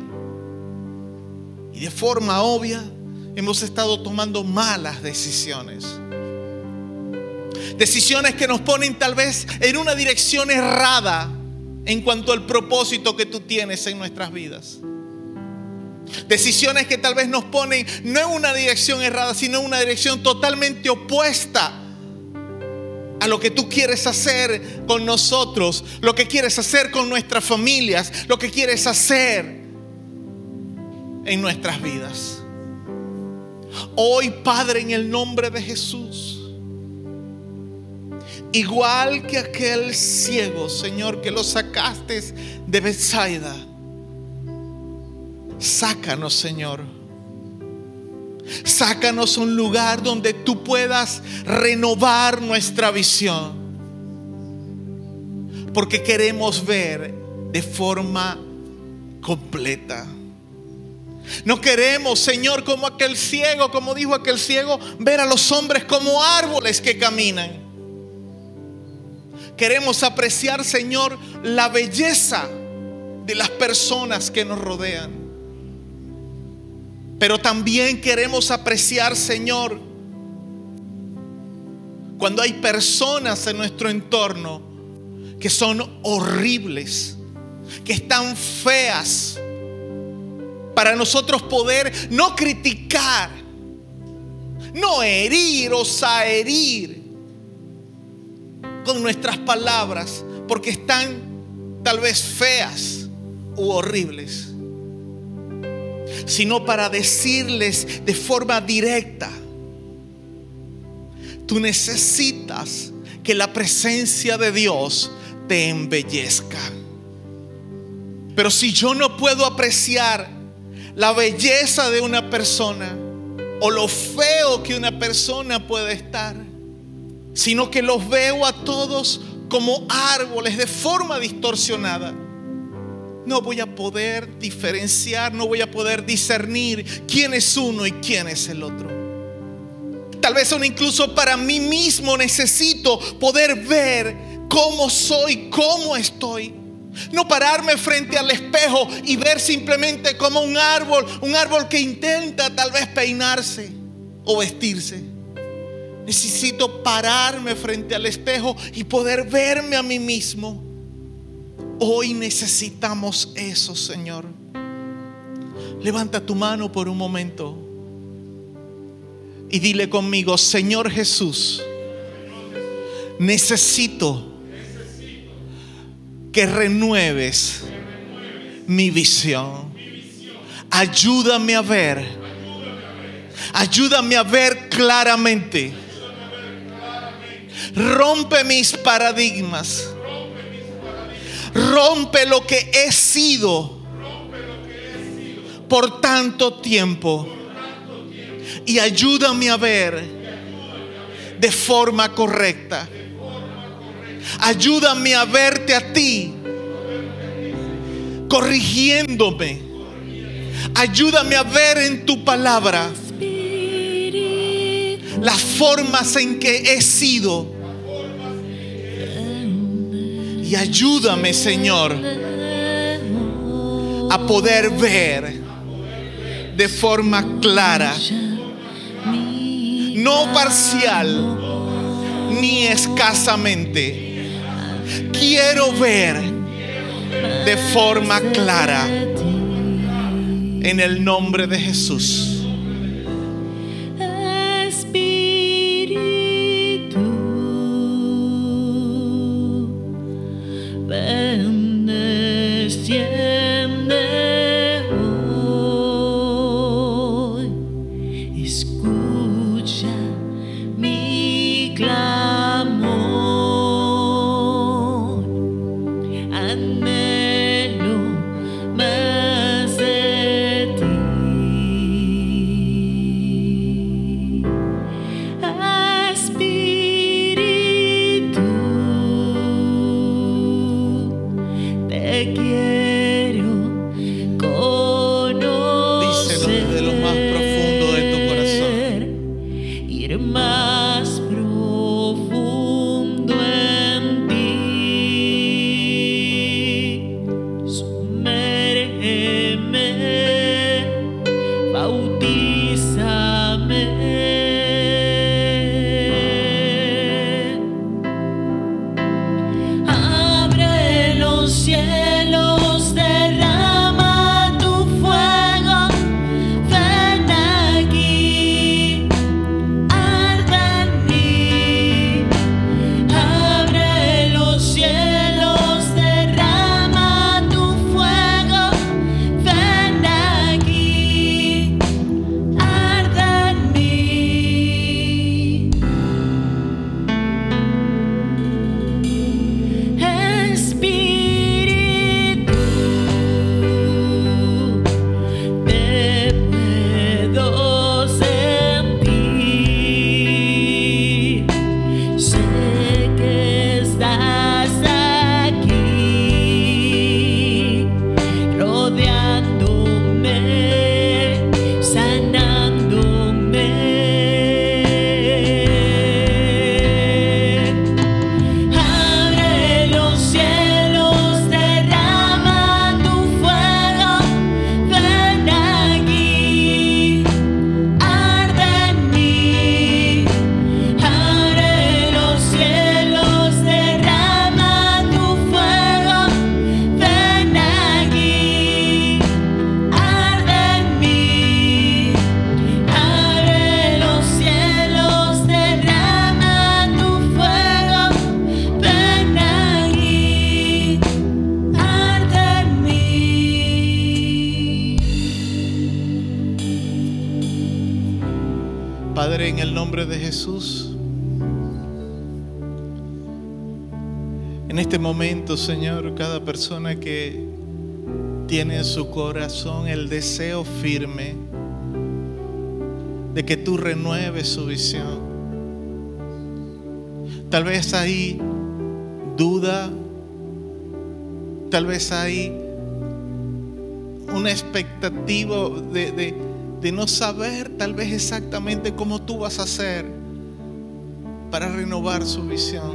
Y de forma obvia hemos estado tomando malas decisiones. Decisiones que nos ponen tal vez en una dirección errada en cuanto al propósito que tú tienes en nuestras vidas. Decisiones que tal vez nos ponen no en una dirección errada, sino en una dirección totalmente opuesta a lo que tú quieres hacer con nosotros, lo que quieres hacer con nuestras familias, lo que quieres hacer en nuestras vidas. Hoy, Padre, en el nombre de Jesús, igual que aquel ciego, Señor, que lo sacaste de Bethsaida, sácanos, Señor. Sácanos un lugar donde tú puedas renovar nuestra visión. Porque queremos ver de forma completa. No queremos, Señor, como aquel ciego, como dijo aquel ciego, ver a los hombres como árboles que caminan. Queremos apreciar, Señor, la belleza de las personas que nos rodean. Pero también queremos apreciar, Señor, cuando hay personas en nuestro entorno que son horribles, que están feas, para nosotros poder no criticar, no herir o saherir con nuestras palabras, porque están tal vez feas u horribles sino para decirles de forma directa, tú necesitas que la presencia de Dios te embellezca. Pero si yo no puedo apreciar la belleza de una persona o lo feo que una persona puede estar, sino que los veo a todos como árboles de forma distorsionada, no voy a poder diferenciar, no voy a poder discernir quién es uno y quién es el otro. Tal vez aún incluso para mí mismo necesito poder ver cómo soy, cómo estoy. No pararme frente al espejo y ver simplemente como un árbol, un árbol que intenta tal vez peinarse o vestirse. Necesito pararme frente al espejo y poder verme a mí mismo Hoy necesitamos eso, Señor. Levanta tu mano por un momento y dile conmigo, Señor Jesús, necesito que renueves mi visión. Ayúdame a ver. Ayúdame a ver claramente. Rompe mis paradigmas Rompe lo que he sido por tanto tiempo y ayúdame a ver de forma correcta. Ayúdame a verte a ti corrigiéndome. Ayúdame a ver en tu palabra las formas en que he sido y ayúdame, Señor, a poder ver de forma clara, no parcial ni escasamente. Quiero ver de forma clara en el nombre de Jesús. Persona que tiene en su corazón el deseo firme de que tú renueves su visión. Tal vez hay duda, tal vez hay una expectativa de, de no saber tal vez exactamente cómo tú vas a hacer para renovar su visión.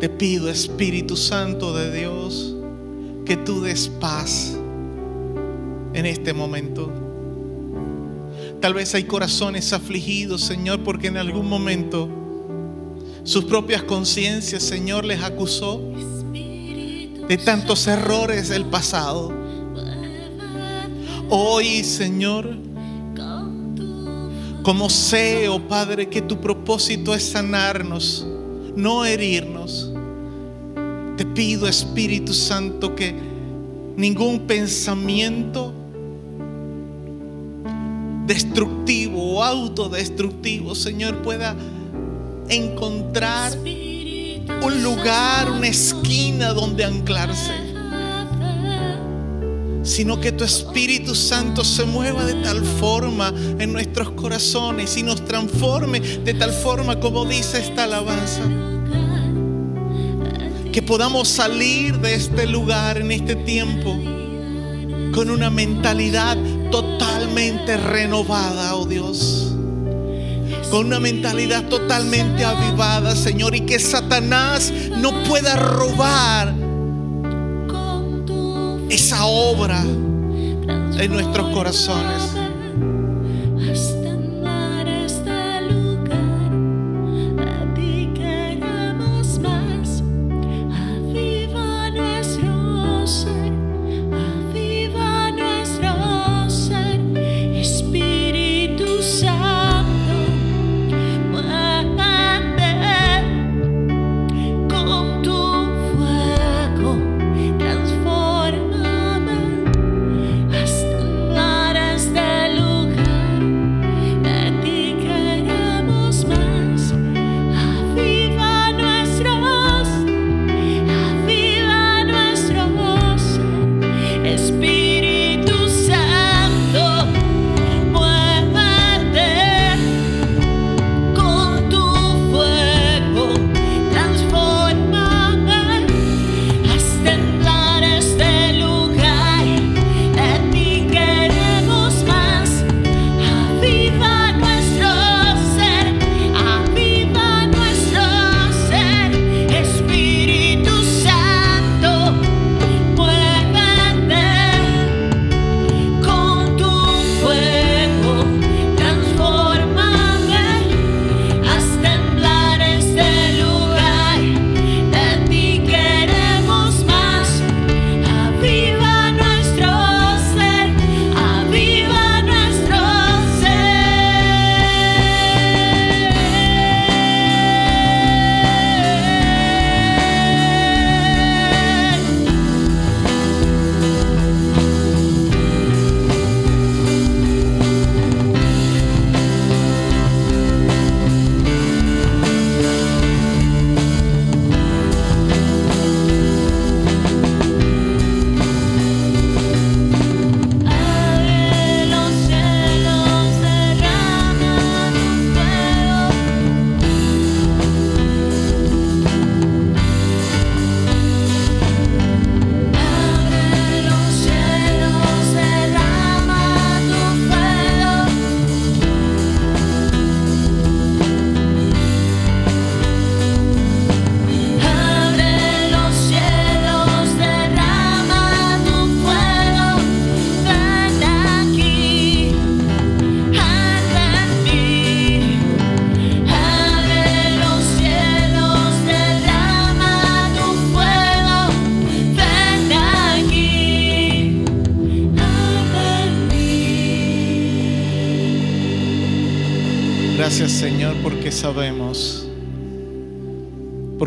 Te pido, Espíritu Santo de Dios, que tú des paz en este momento. Tal vez hay corazones afligidos, Señor, porque en algún momento sus propias conciencias, Señor, les acusó de tantos errores del pasado. Hoy, Señor, como sé, oh Padre, que tu propósito es sanarnos, no herirnos. Pido, Espíritu Santo, que ningún pensamiento destructivo o autodestructivo, Señor, pueda encontrar un lugar, una esquina donde anclarse, sino que tu Espíritu Santo se mueva de tal forma en nuestros corazones y nos transforme de tal forma como dice esta alabanza. Que podamos salir de este lugar en este tiempo con una mentalidad totalmente renovada, oh Dios. Con una mentalidad totalmente avivada, Señor, y que Satanás no pueda robar esa obra en nuestros corazones.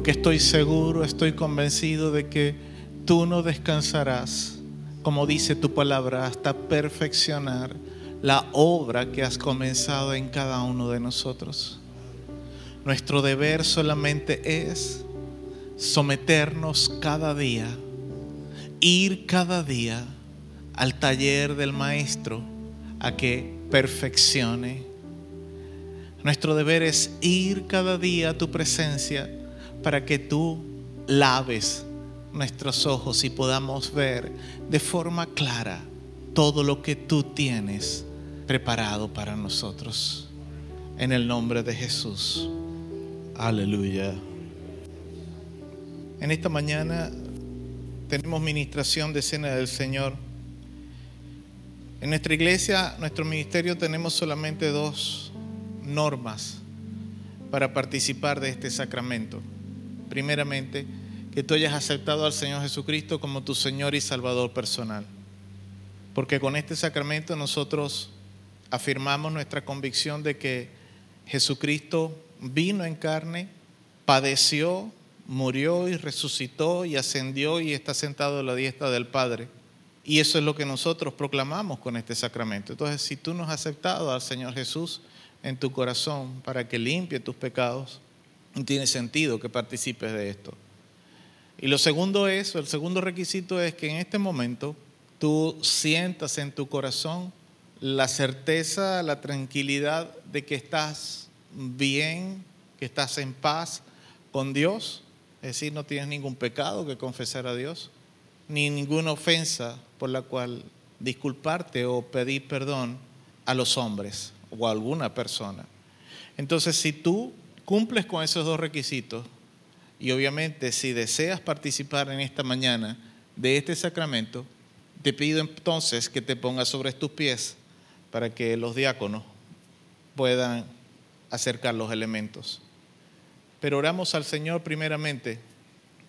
Porque estoy seguro, estoy convencido de que tú no descansarás, como dice tu palabra, hasta perfeccionar la obra que has comenzado en cada uno de nosotros. Nuestro deber solamente es someternos cada día, ir cada día al taller del Maestro a que perfeccione. Nuestro deber es ir cada día a tu presencia para que tú laves nuestros ojos y podamos ver de forma clara todo lo que tú tienes preparado para nosotros. En el nombre de Jesús. Aleluya. En esta mañana tenemos ministración de cena del Señor. En nuestra iglesia, nuestro ministerio, tenemos solamente dos normas para participar de este sacramento. Primeramente, que tú hayas aceptado al Señor Jesucristo como tu Señor y Salvador personal. Porque con este sacramento nosotros afirmamos nuestra convicción de que Jesucristo vino en carne, padeció, murió y resucitó y ascendió y está sentado a la diestra del Padre. Y eso es lo que nosotros proclamamos con este sacramento. Entonces, si tú nos has aceptado al Señor Jesús en tu corazón para que limpie tus pecados, tiene sentido que participes de esto. Y lo segundo es, el segundo requisito es que en este momento tú sientas en tu corazón la certeza, la tranquilidad de que estás bien, que estás en paz con Dios, es decir, no tienes ningún pecado que confesar a Dios, ni ninguna ofensa por la cual disculparte o pedir perdón a los hombres o a alguna persona. Entonces, si tú cumples con esos dos requisitos, y obviamente si deseas participar en esta mañana de este sacramento, te pido entonces que te pongas sobre tus pies para que los diáconos puedan acercar los elementos. Pero oramos al Señor primeramente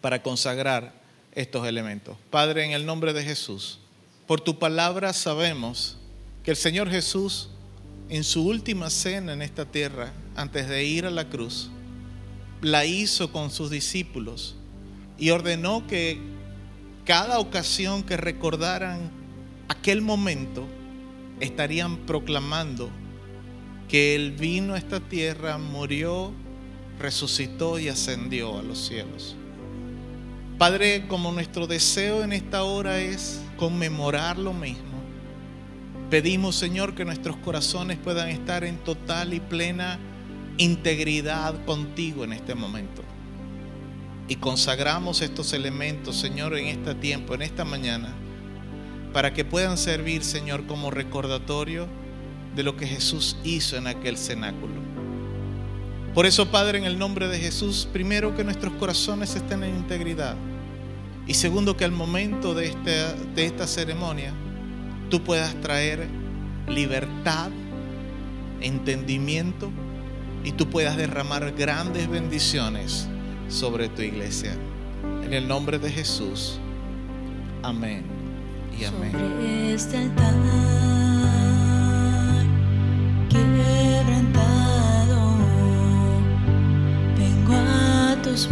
para consagrar estos elementos. Padre, en el nombre de Jesús, por tu palabra sabemos que el Señor Jesús en su última cena en esta tierra, antes de ir a la cruz, la hizo con sus discípulos y ordenó que cada ocasión que recordaran aquel momento, estarían proclamando que Él vino a esta tierra, murió, resucitó y ascendió a los cielos. Padre, como nuestro deseo en esta hora es conmemorar lo mismo, pedimos Señor que nuestros corazones puedan estar en total y plena integridad contigo en este momento. Y consagramos estos elementos, Señor, en este tiempo, en esta mañana, para que puedan servir, Señor, como recordatorio de lo que Jesús hizo en aquel cenáculo. Por eso, Padre, en el nombre de Jesús, primero que nuestros corazones estén en integridad. Y segundo, que al momento de, este, de esta ceremonia, tú puedas traer libertad, entendimiento y tú puedas derramar grandes bendiciones sobre tu iglesia. En el nombre de Jesús. Amén y amén. Este quebrantado, a tus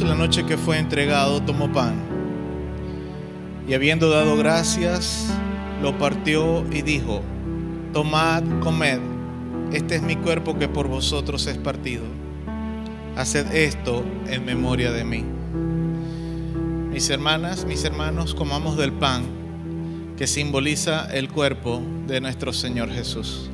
La noche que fue entregado, tomó pan y habiendo dado gracias, lo partió y dijo, tomad, comed, este es mi cuerpo que por vosotros es partido. Haced esto en memoria de mí. Mis hermanas, mis hermanos, comamos del pan que simboliza el cuerpo de nuestro Señor Jesús.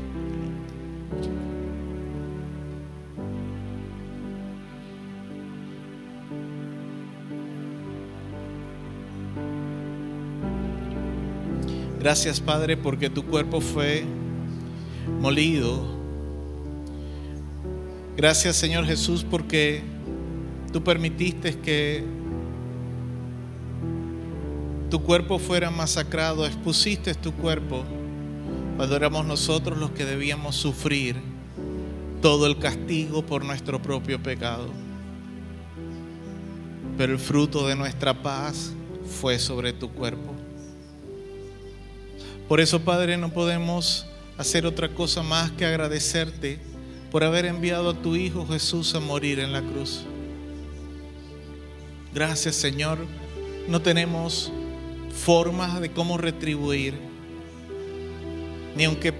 Gracias Padre porque tu cuerpo fue molido. Gracias Señor Jesús porque tú permitiste que tu cuerpo fuera masacrado, expusiste tu cuerpo cuando éramos nosotros los que debíamos sufrir todo el castigo por nuestro propio pecado. Pero el fruto de nuestra paz fue sobre tu cuerpo. Por eso, Padre, no podemos hacer otra cosa más que agradecerte por haber enviado a tu Hijo Jesús a morir en la cruz. Gracias, Señor. No tenemos formas de cómo retribuir, ni aunque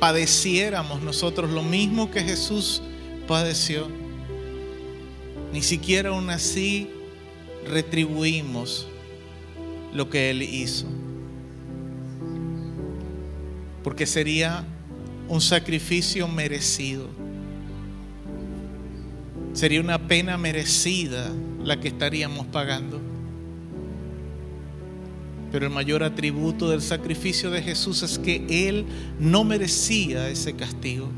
padeciéramos nosotros lo mismo que Jesús padeció, ni siquiera aún así retribuimos lo que Él hizo porque sería un sacrificio merecido. Sería una pena merecida la que estaríamos pagando. Pero el mayor atributo del sacrificio de Jesús es que Él no merecía ese castigo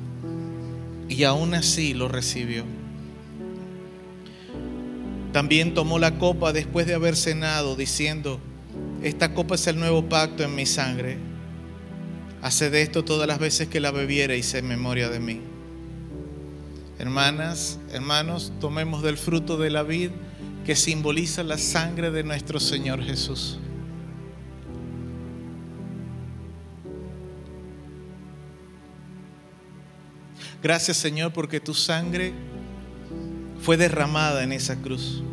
y aún así lo recibió. También tomó la copa después de haber cenado diciendo, esta copa es el nuevo pacto en mi sangre Haced esto todas las veces que la bebiera y se memoria de mí. Hermanas, hermanos, tomemos del fruto de la vid que simboliza la sangre de nuestro Señor Jesús. Gracias Señor porque tu sangre fue derramada en esa cruz.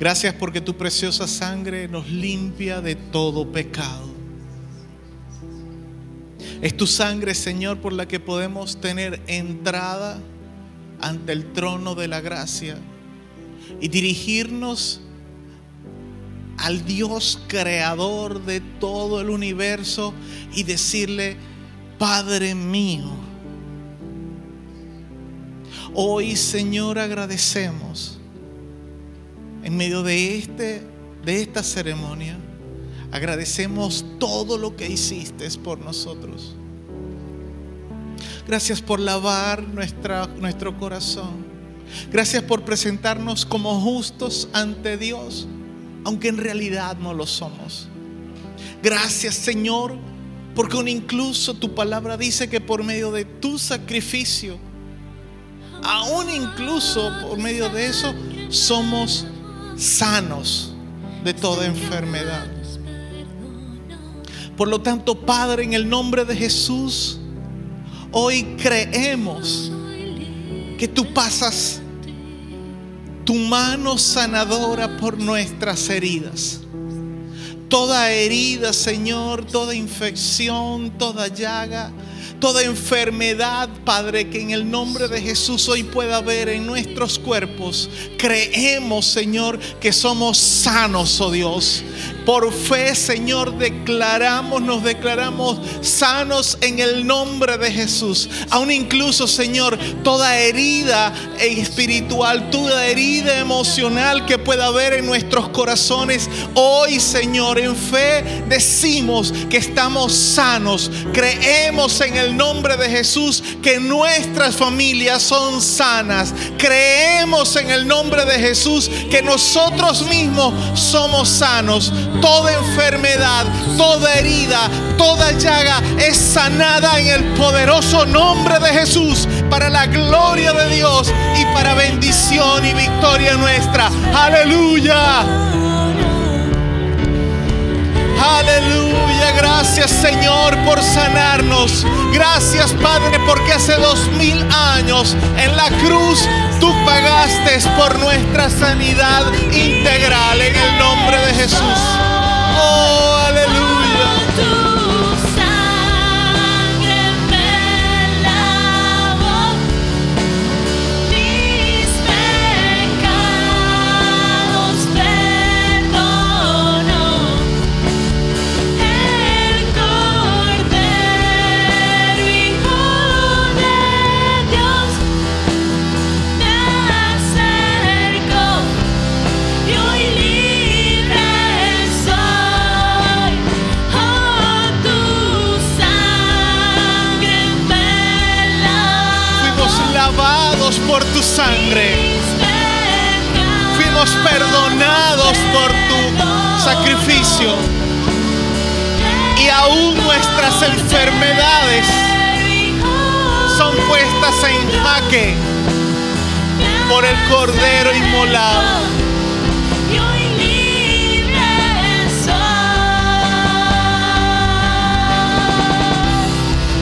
Gracias porque tu preciosa sangre nos limpia de todo pecado. Es tu sangre, Señor, por la que podemos tener entrada ante el trono de la gracia y dirigirnos al Dios creador de todo el universo y decirle, Padre mío, hoy Señor agradecemos en medio de, este, de esta ceremonia, agradecemos todo lo que hiciste por nosotros. Gracias por lavar nuestra, nuestro corazón. Gracias por presentarnos como justos ante Dios, aunque en realidad no lo somos. Gracias Señor, porque incluso tu palabra dice que por medio de tu sacrificio, aún incluso por medio de eso, somos sanos de toda enfermedad. Por lo tanto, Padre, en el nombre de Jesús, hoy creemos que tú pasas tu mano sanadora por nuestras heridas. Toda herida, Señor, toda infección, toda llaga, toda enfermedad, Padre, que en el nombre de Jesús hoy pueda haber en nuestros cuerpos. Creemos, Señor, que somos sanos, oh Dios. Por fe, Señor, declaramos, nos declaramos sanos en el nombre de Jesús. Aún incluso, Señor, toda herida espiritual, toda herida emocional que pueda haber en nuestros corazones, hoy, Señor, en fe decimos que estamos sanos. Creemos en el nombre de Jesús que nuestras familias son sanas. Creemos en el nombre de Jesús que nosotros mismos somos sanos toda enfermedad, toda herida, toda llaga es sanada en el poderoso nombre de Jesús para la gloria de Dios y para bendición y victoria nuestra. Aleluya. Aleluya, gracias Señor por sanarnos. Gracias Padre porque hace dos mil años en la cruz tú pagaste por nuestra sanidad integral en el nombre de Jesús. Oh, sangre. Fuimos perdonados por tu sacrificio. Y aún nuestras enfermedades son puestas en jaque por el Cordero inmolado.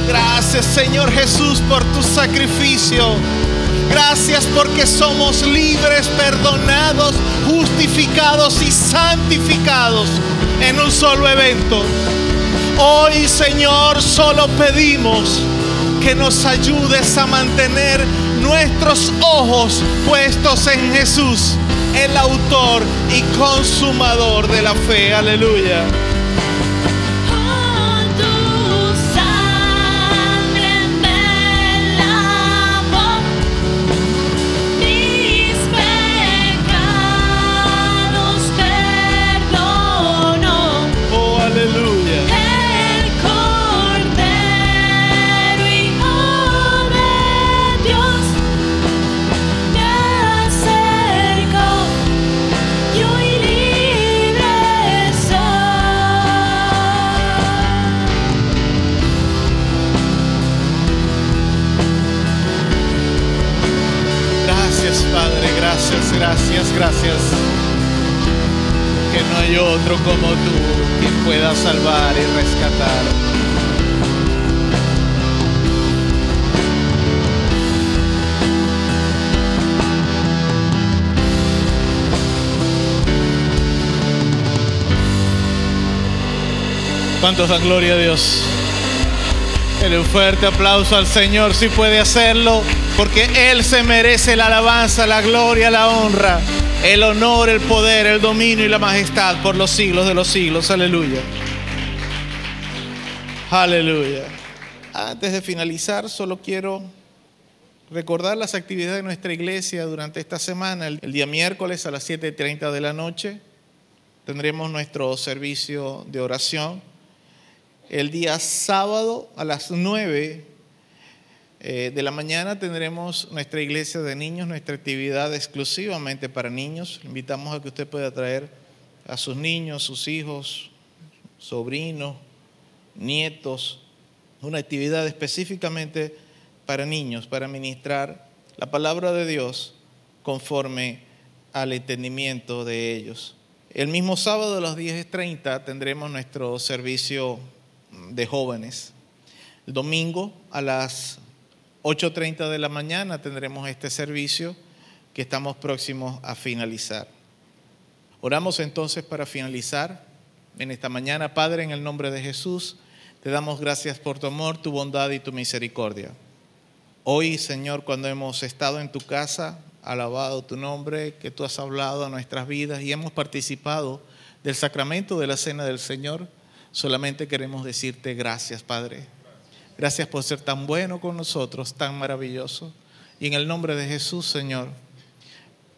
Gracias Señor Jesús por tu sacrificio. Gracias porque somos libres, perdonados, justificados y santificados en un solo evento. Hoy Señor solo pedimos que nos ayudes a mantener nuestros ojos puestos en Jesús, el autor y consumador de la fe. Aleluya. ¿Cuántos dan gloria a Dios? Un fuerte aplauso al Señor si puede hacerlo, porque Él se merece la alabanza, la gloria, la honra, el honor, el poder, el dominio y la majestad por los siglos de los siglos. Aleluya. Aleluya. Antes de finalizar, solo quiero recordar las actividades de nuestra iglesia durante esta semana. El, el día miércoles a las 7.30 de la noche tendremos nuestro servicio de oración. El día sábado a las 9 eh, de la mañana tendremos nuestra iglesia de niños, nuestra actividad exclusivamente para niños. Invitamos a que usted pueda traer a sus niños, sus hijos, sobrinos, nietos, una actividad específicamente para niños, para ministrar la palabra de Dios conforme al entendimiento de ellos. El mismo sábado a las 10.30 tendremos nuestro servicio de jóvenes. El domingo a las 8.30 de la mañana tendremos este servicio que estamos próximos a finalizar. Oramos entonces para finalizar en esta mañana. Padre, en el nombre de Jesús, te damos gracias por tu amor, tu bondad y tu misericordia. Hoy, Señor, cuando hemos estado en tu casa, alabado tu nombre, que tú has hablado a nuestras vidas y hemos participado del sacramento de la cena del Señor, solamente queremos decirte gracias, Padre. Gracias por ser tan bueno con nosotros, tan maravilloso. Y en el nombre de Jesús, Señor,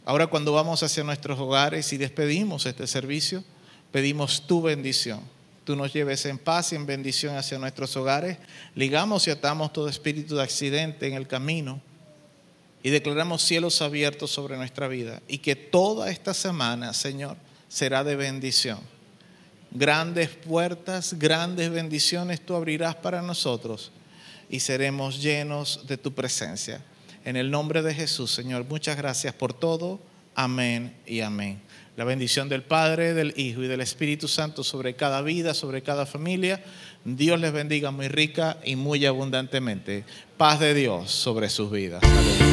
ahora cuando vamos hacia nuestros hogares y despedimos este servicio, pedimos tu bendición. Tú nos lleves en paz y en bendición hacia nuestros hogares. Ligamos y atamos todo espíritu de accidente en el camino y declaramos cielos abiertos sobre nuestra vida. Y que toda esta semana, Señor, será de bendición. Grandes puertas, grandes bendiciones tú abrirás para nosotros y seremos llenos de tu presencia. En el nombre de Jesús, Señor, muchas gracias por todo. Amén y amén. La bendición del Padre, del Hijo y del Espíritu Santo sobre cada vida, sobre cada familia. Dios les bendiga muy rica y muy abundantemente. Paz de Dios sobre sus vidas. Aleluya.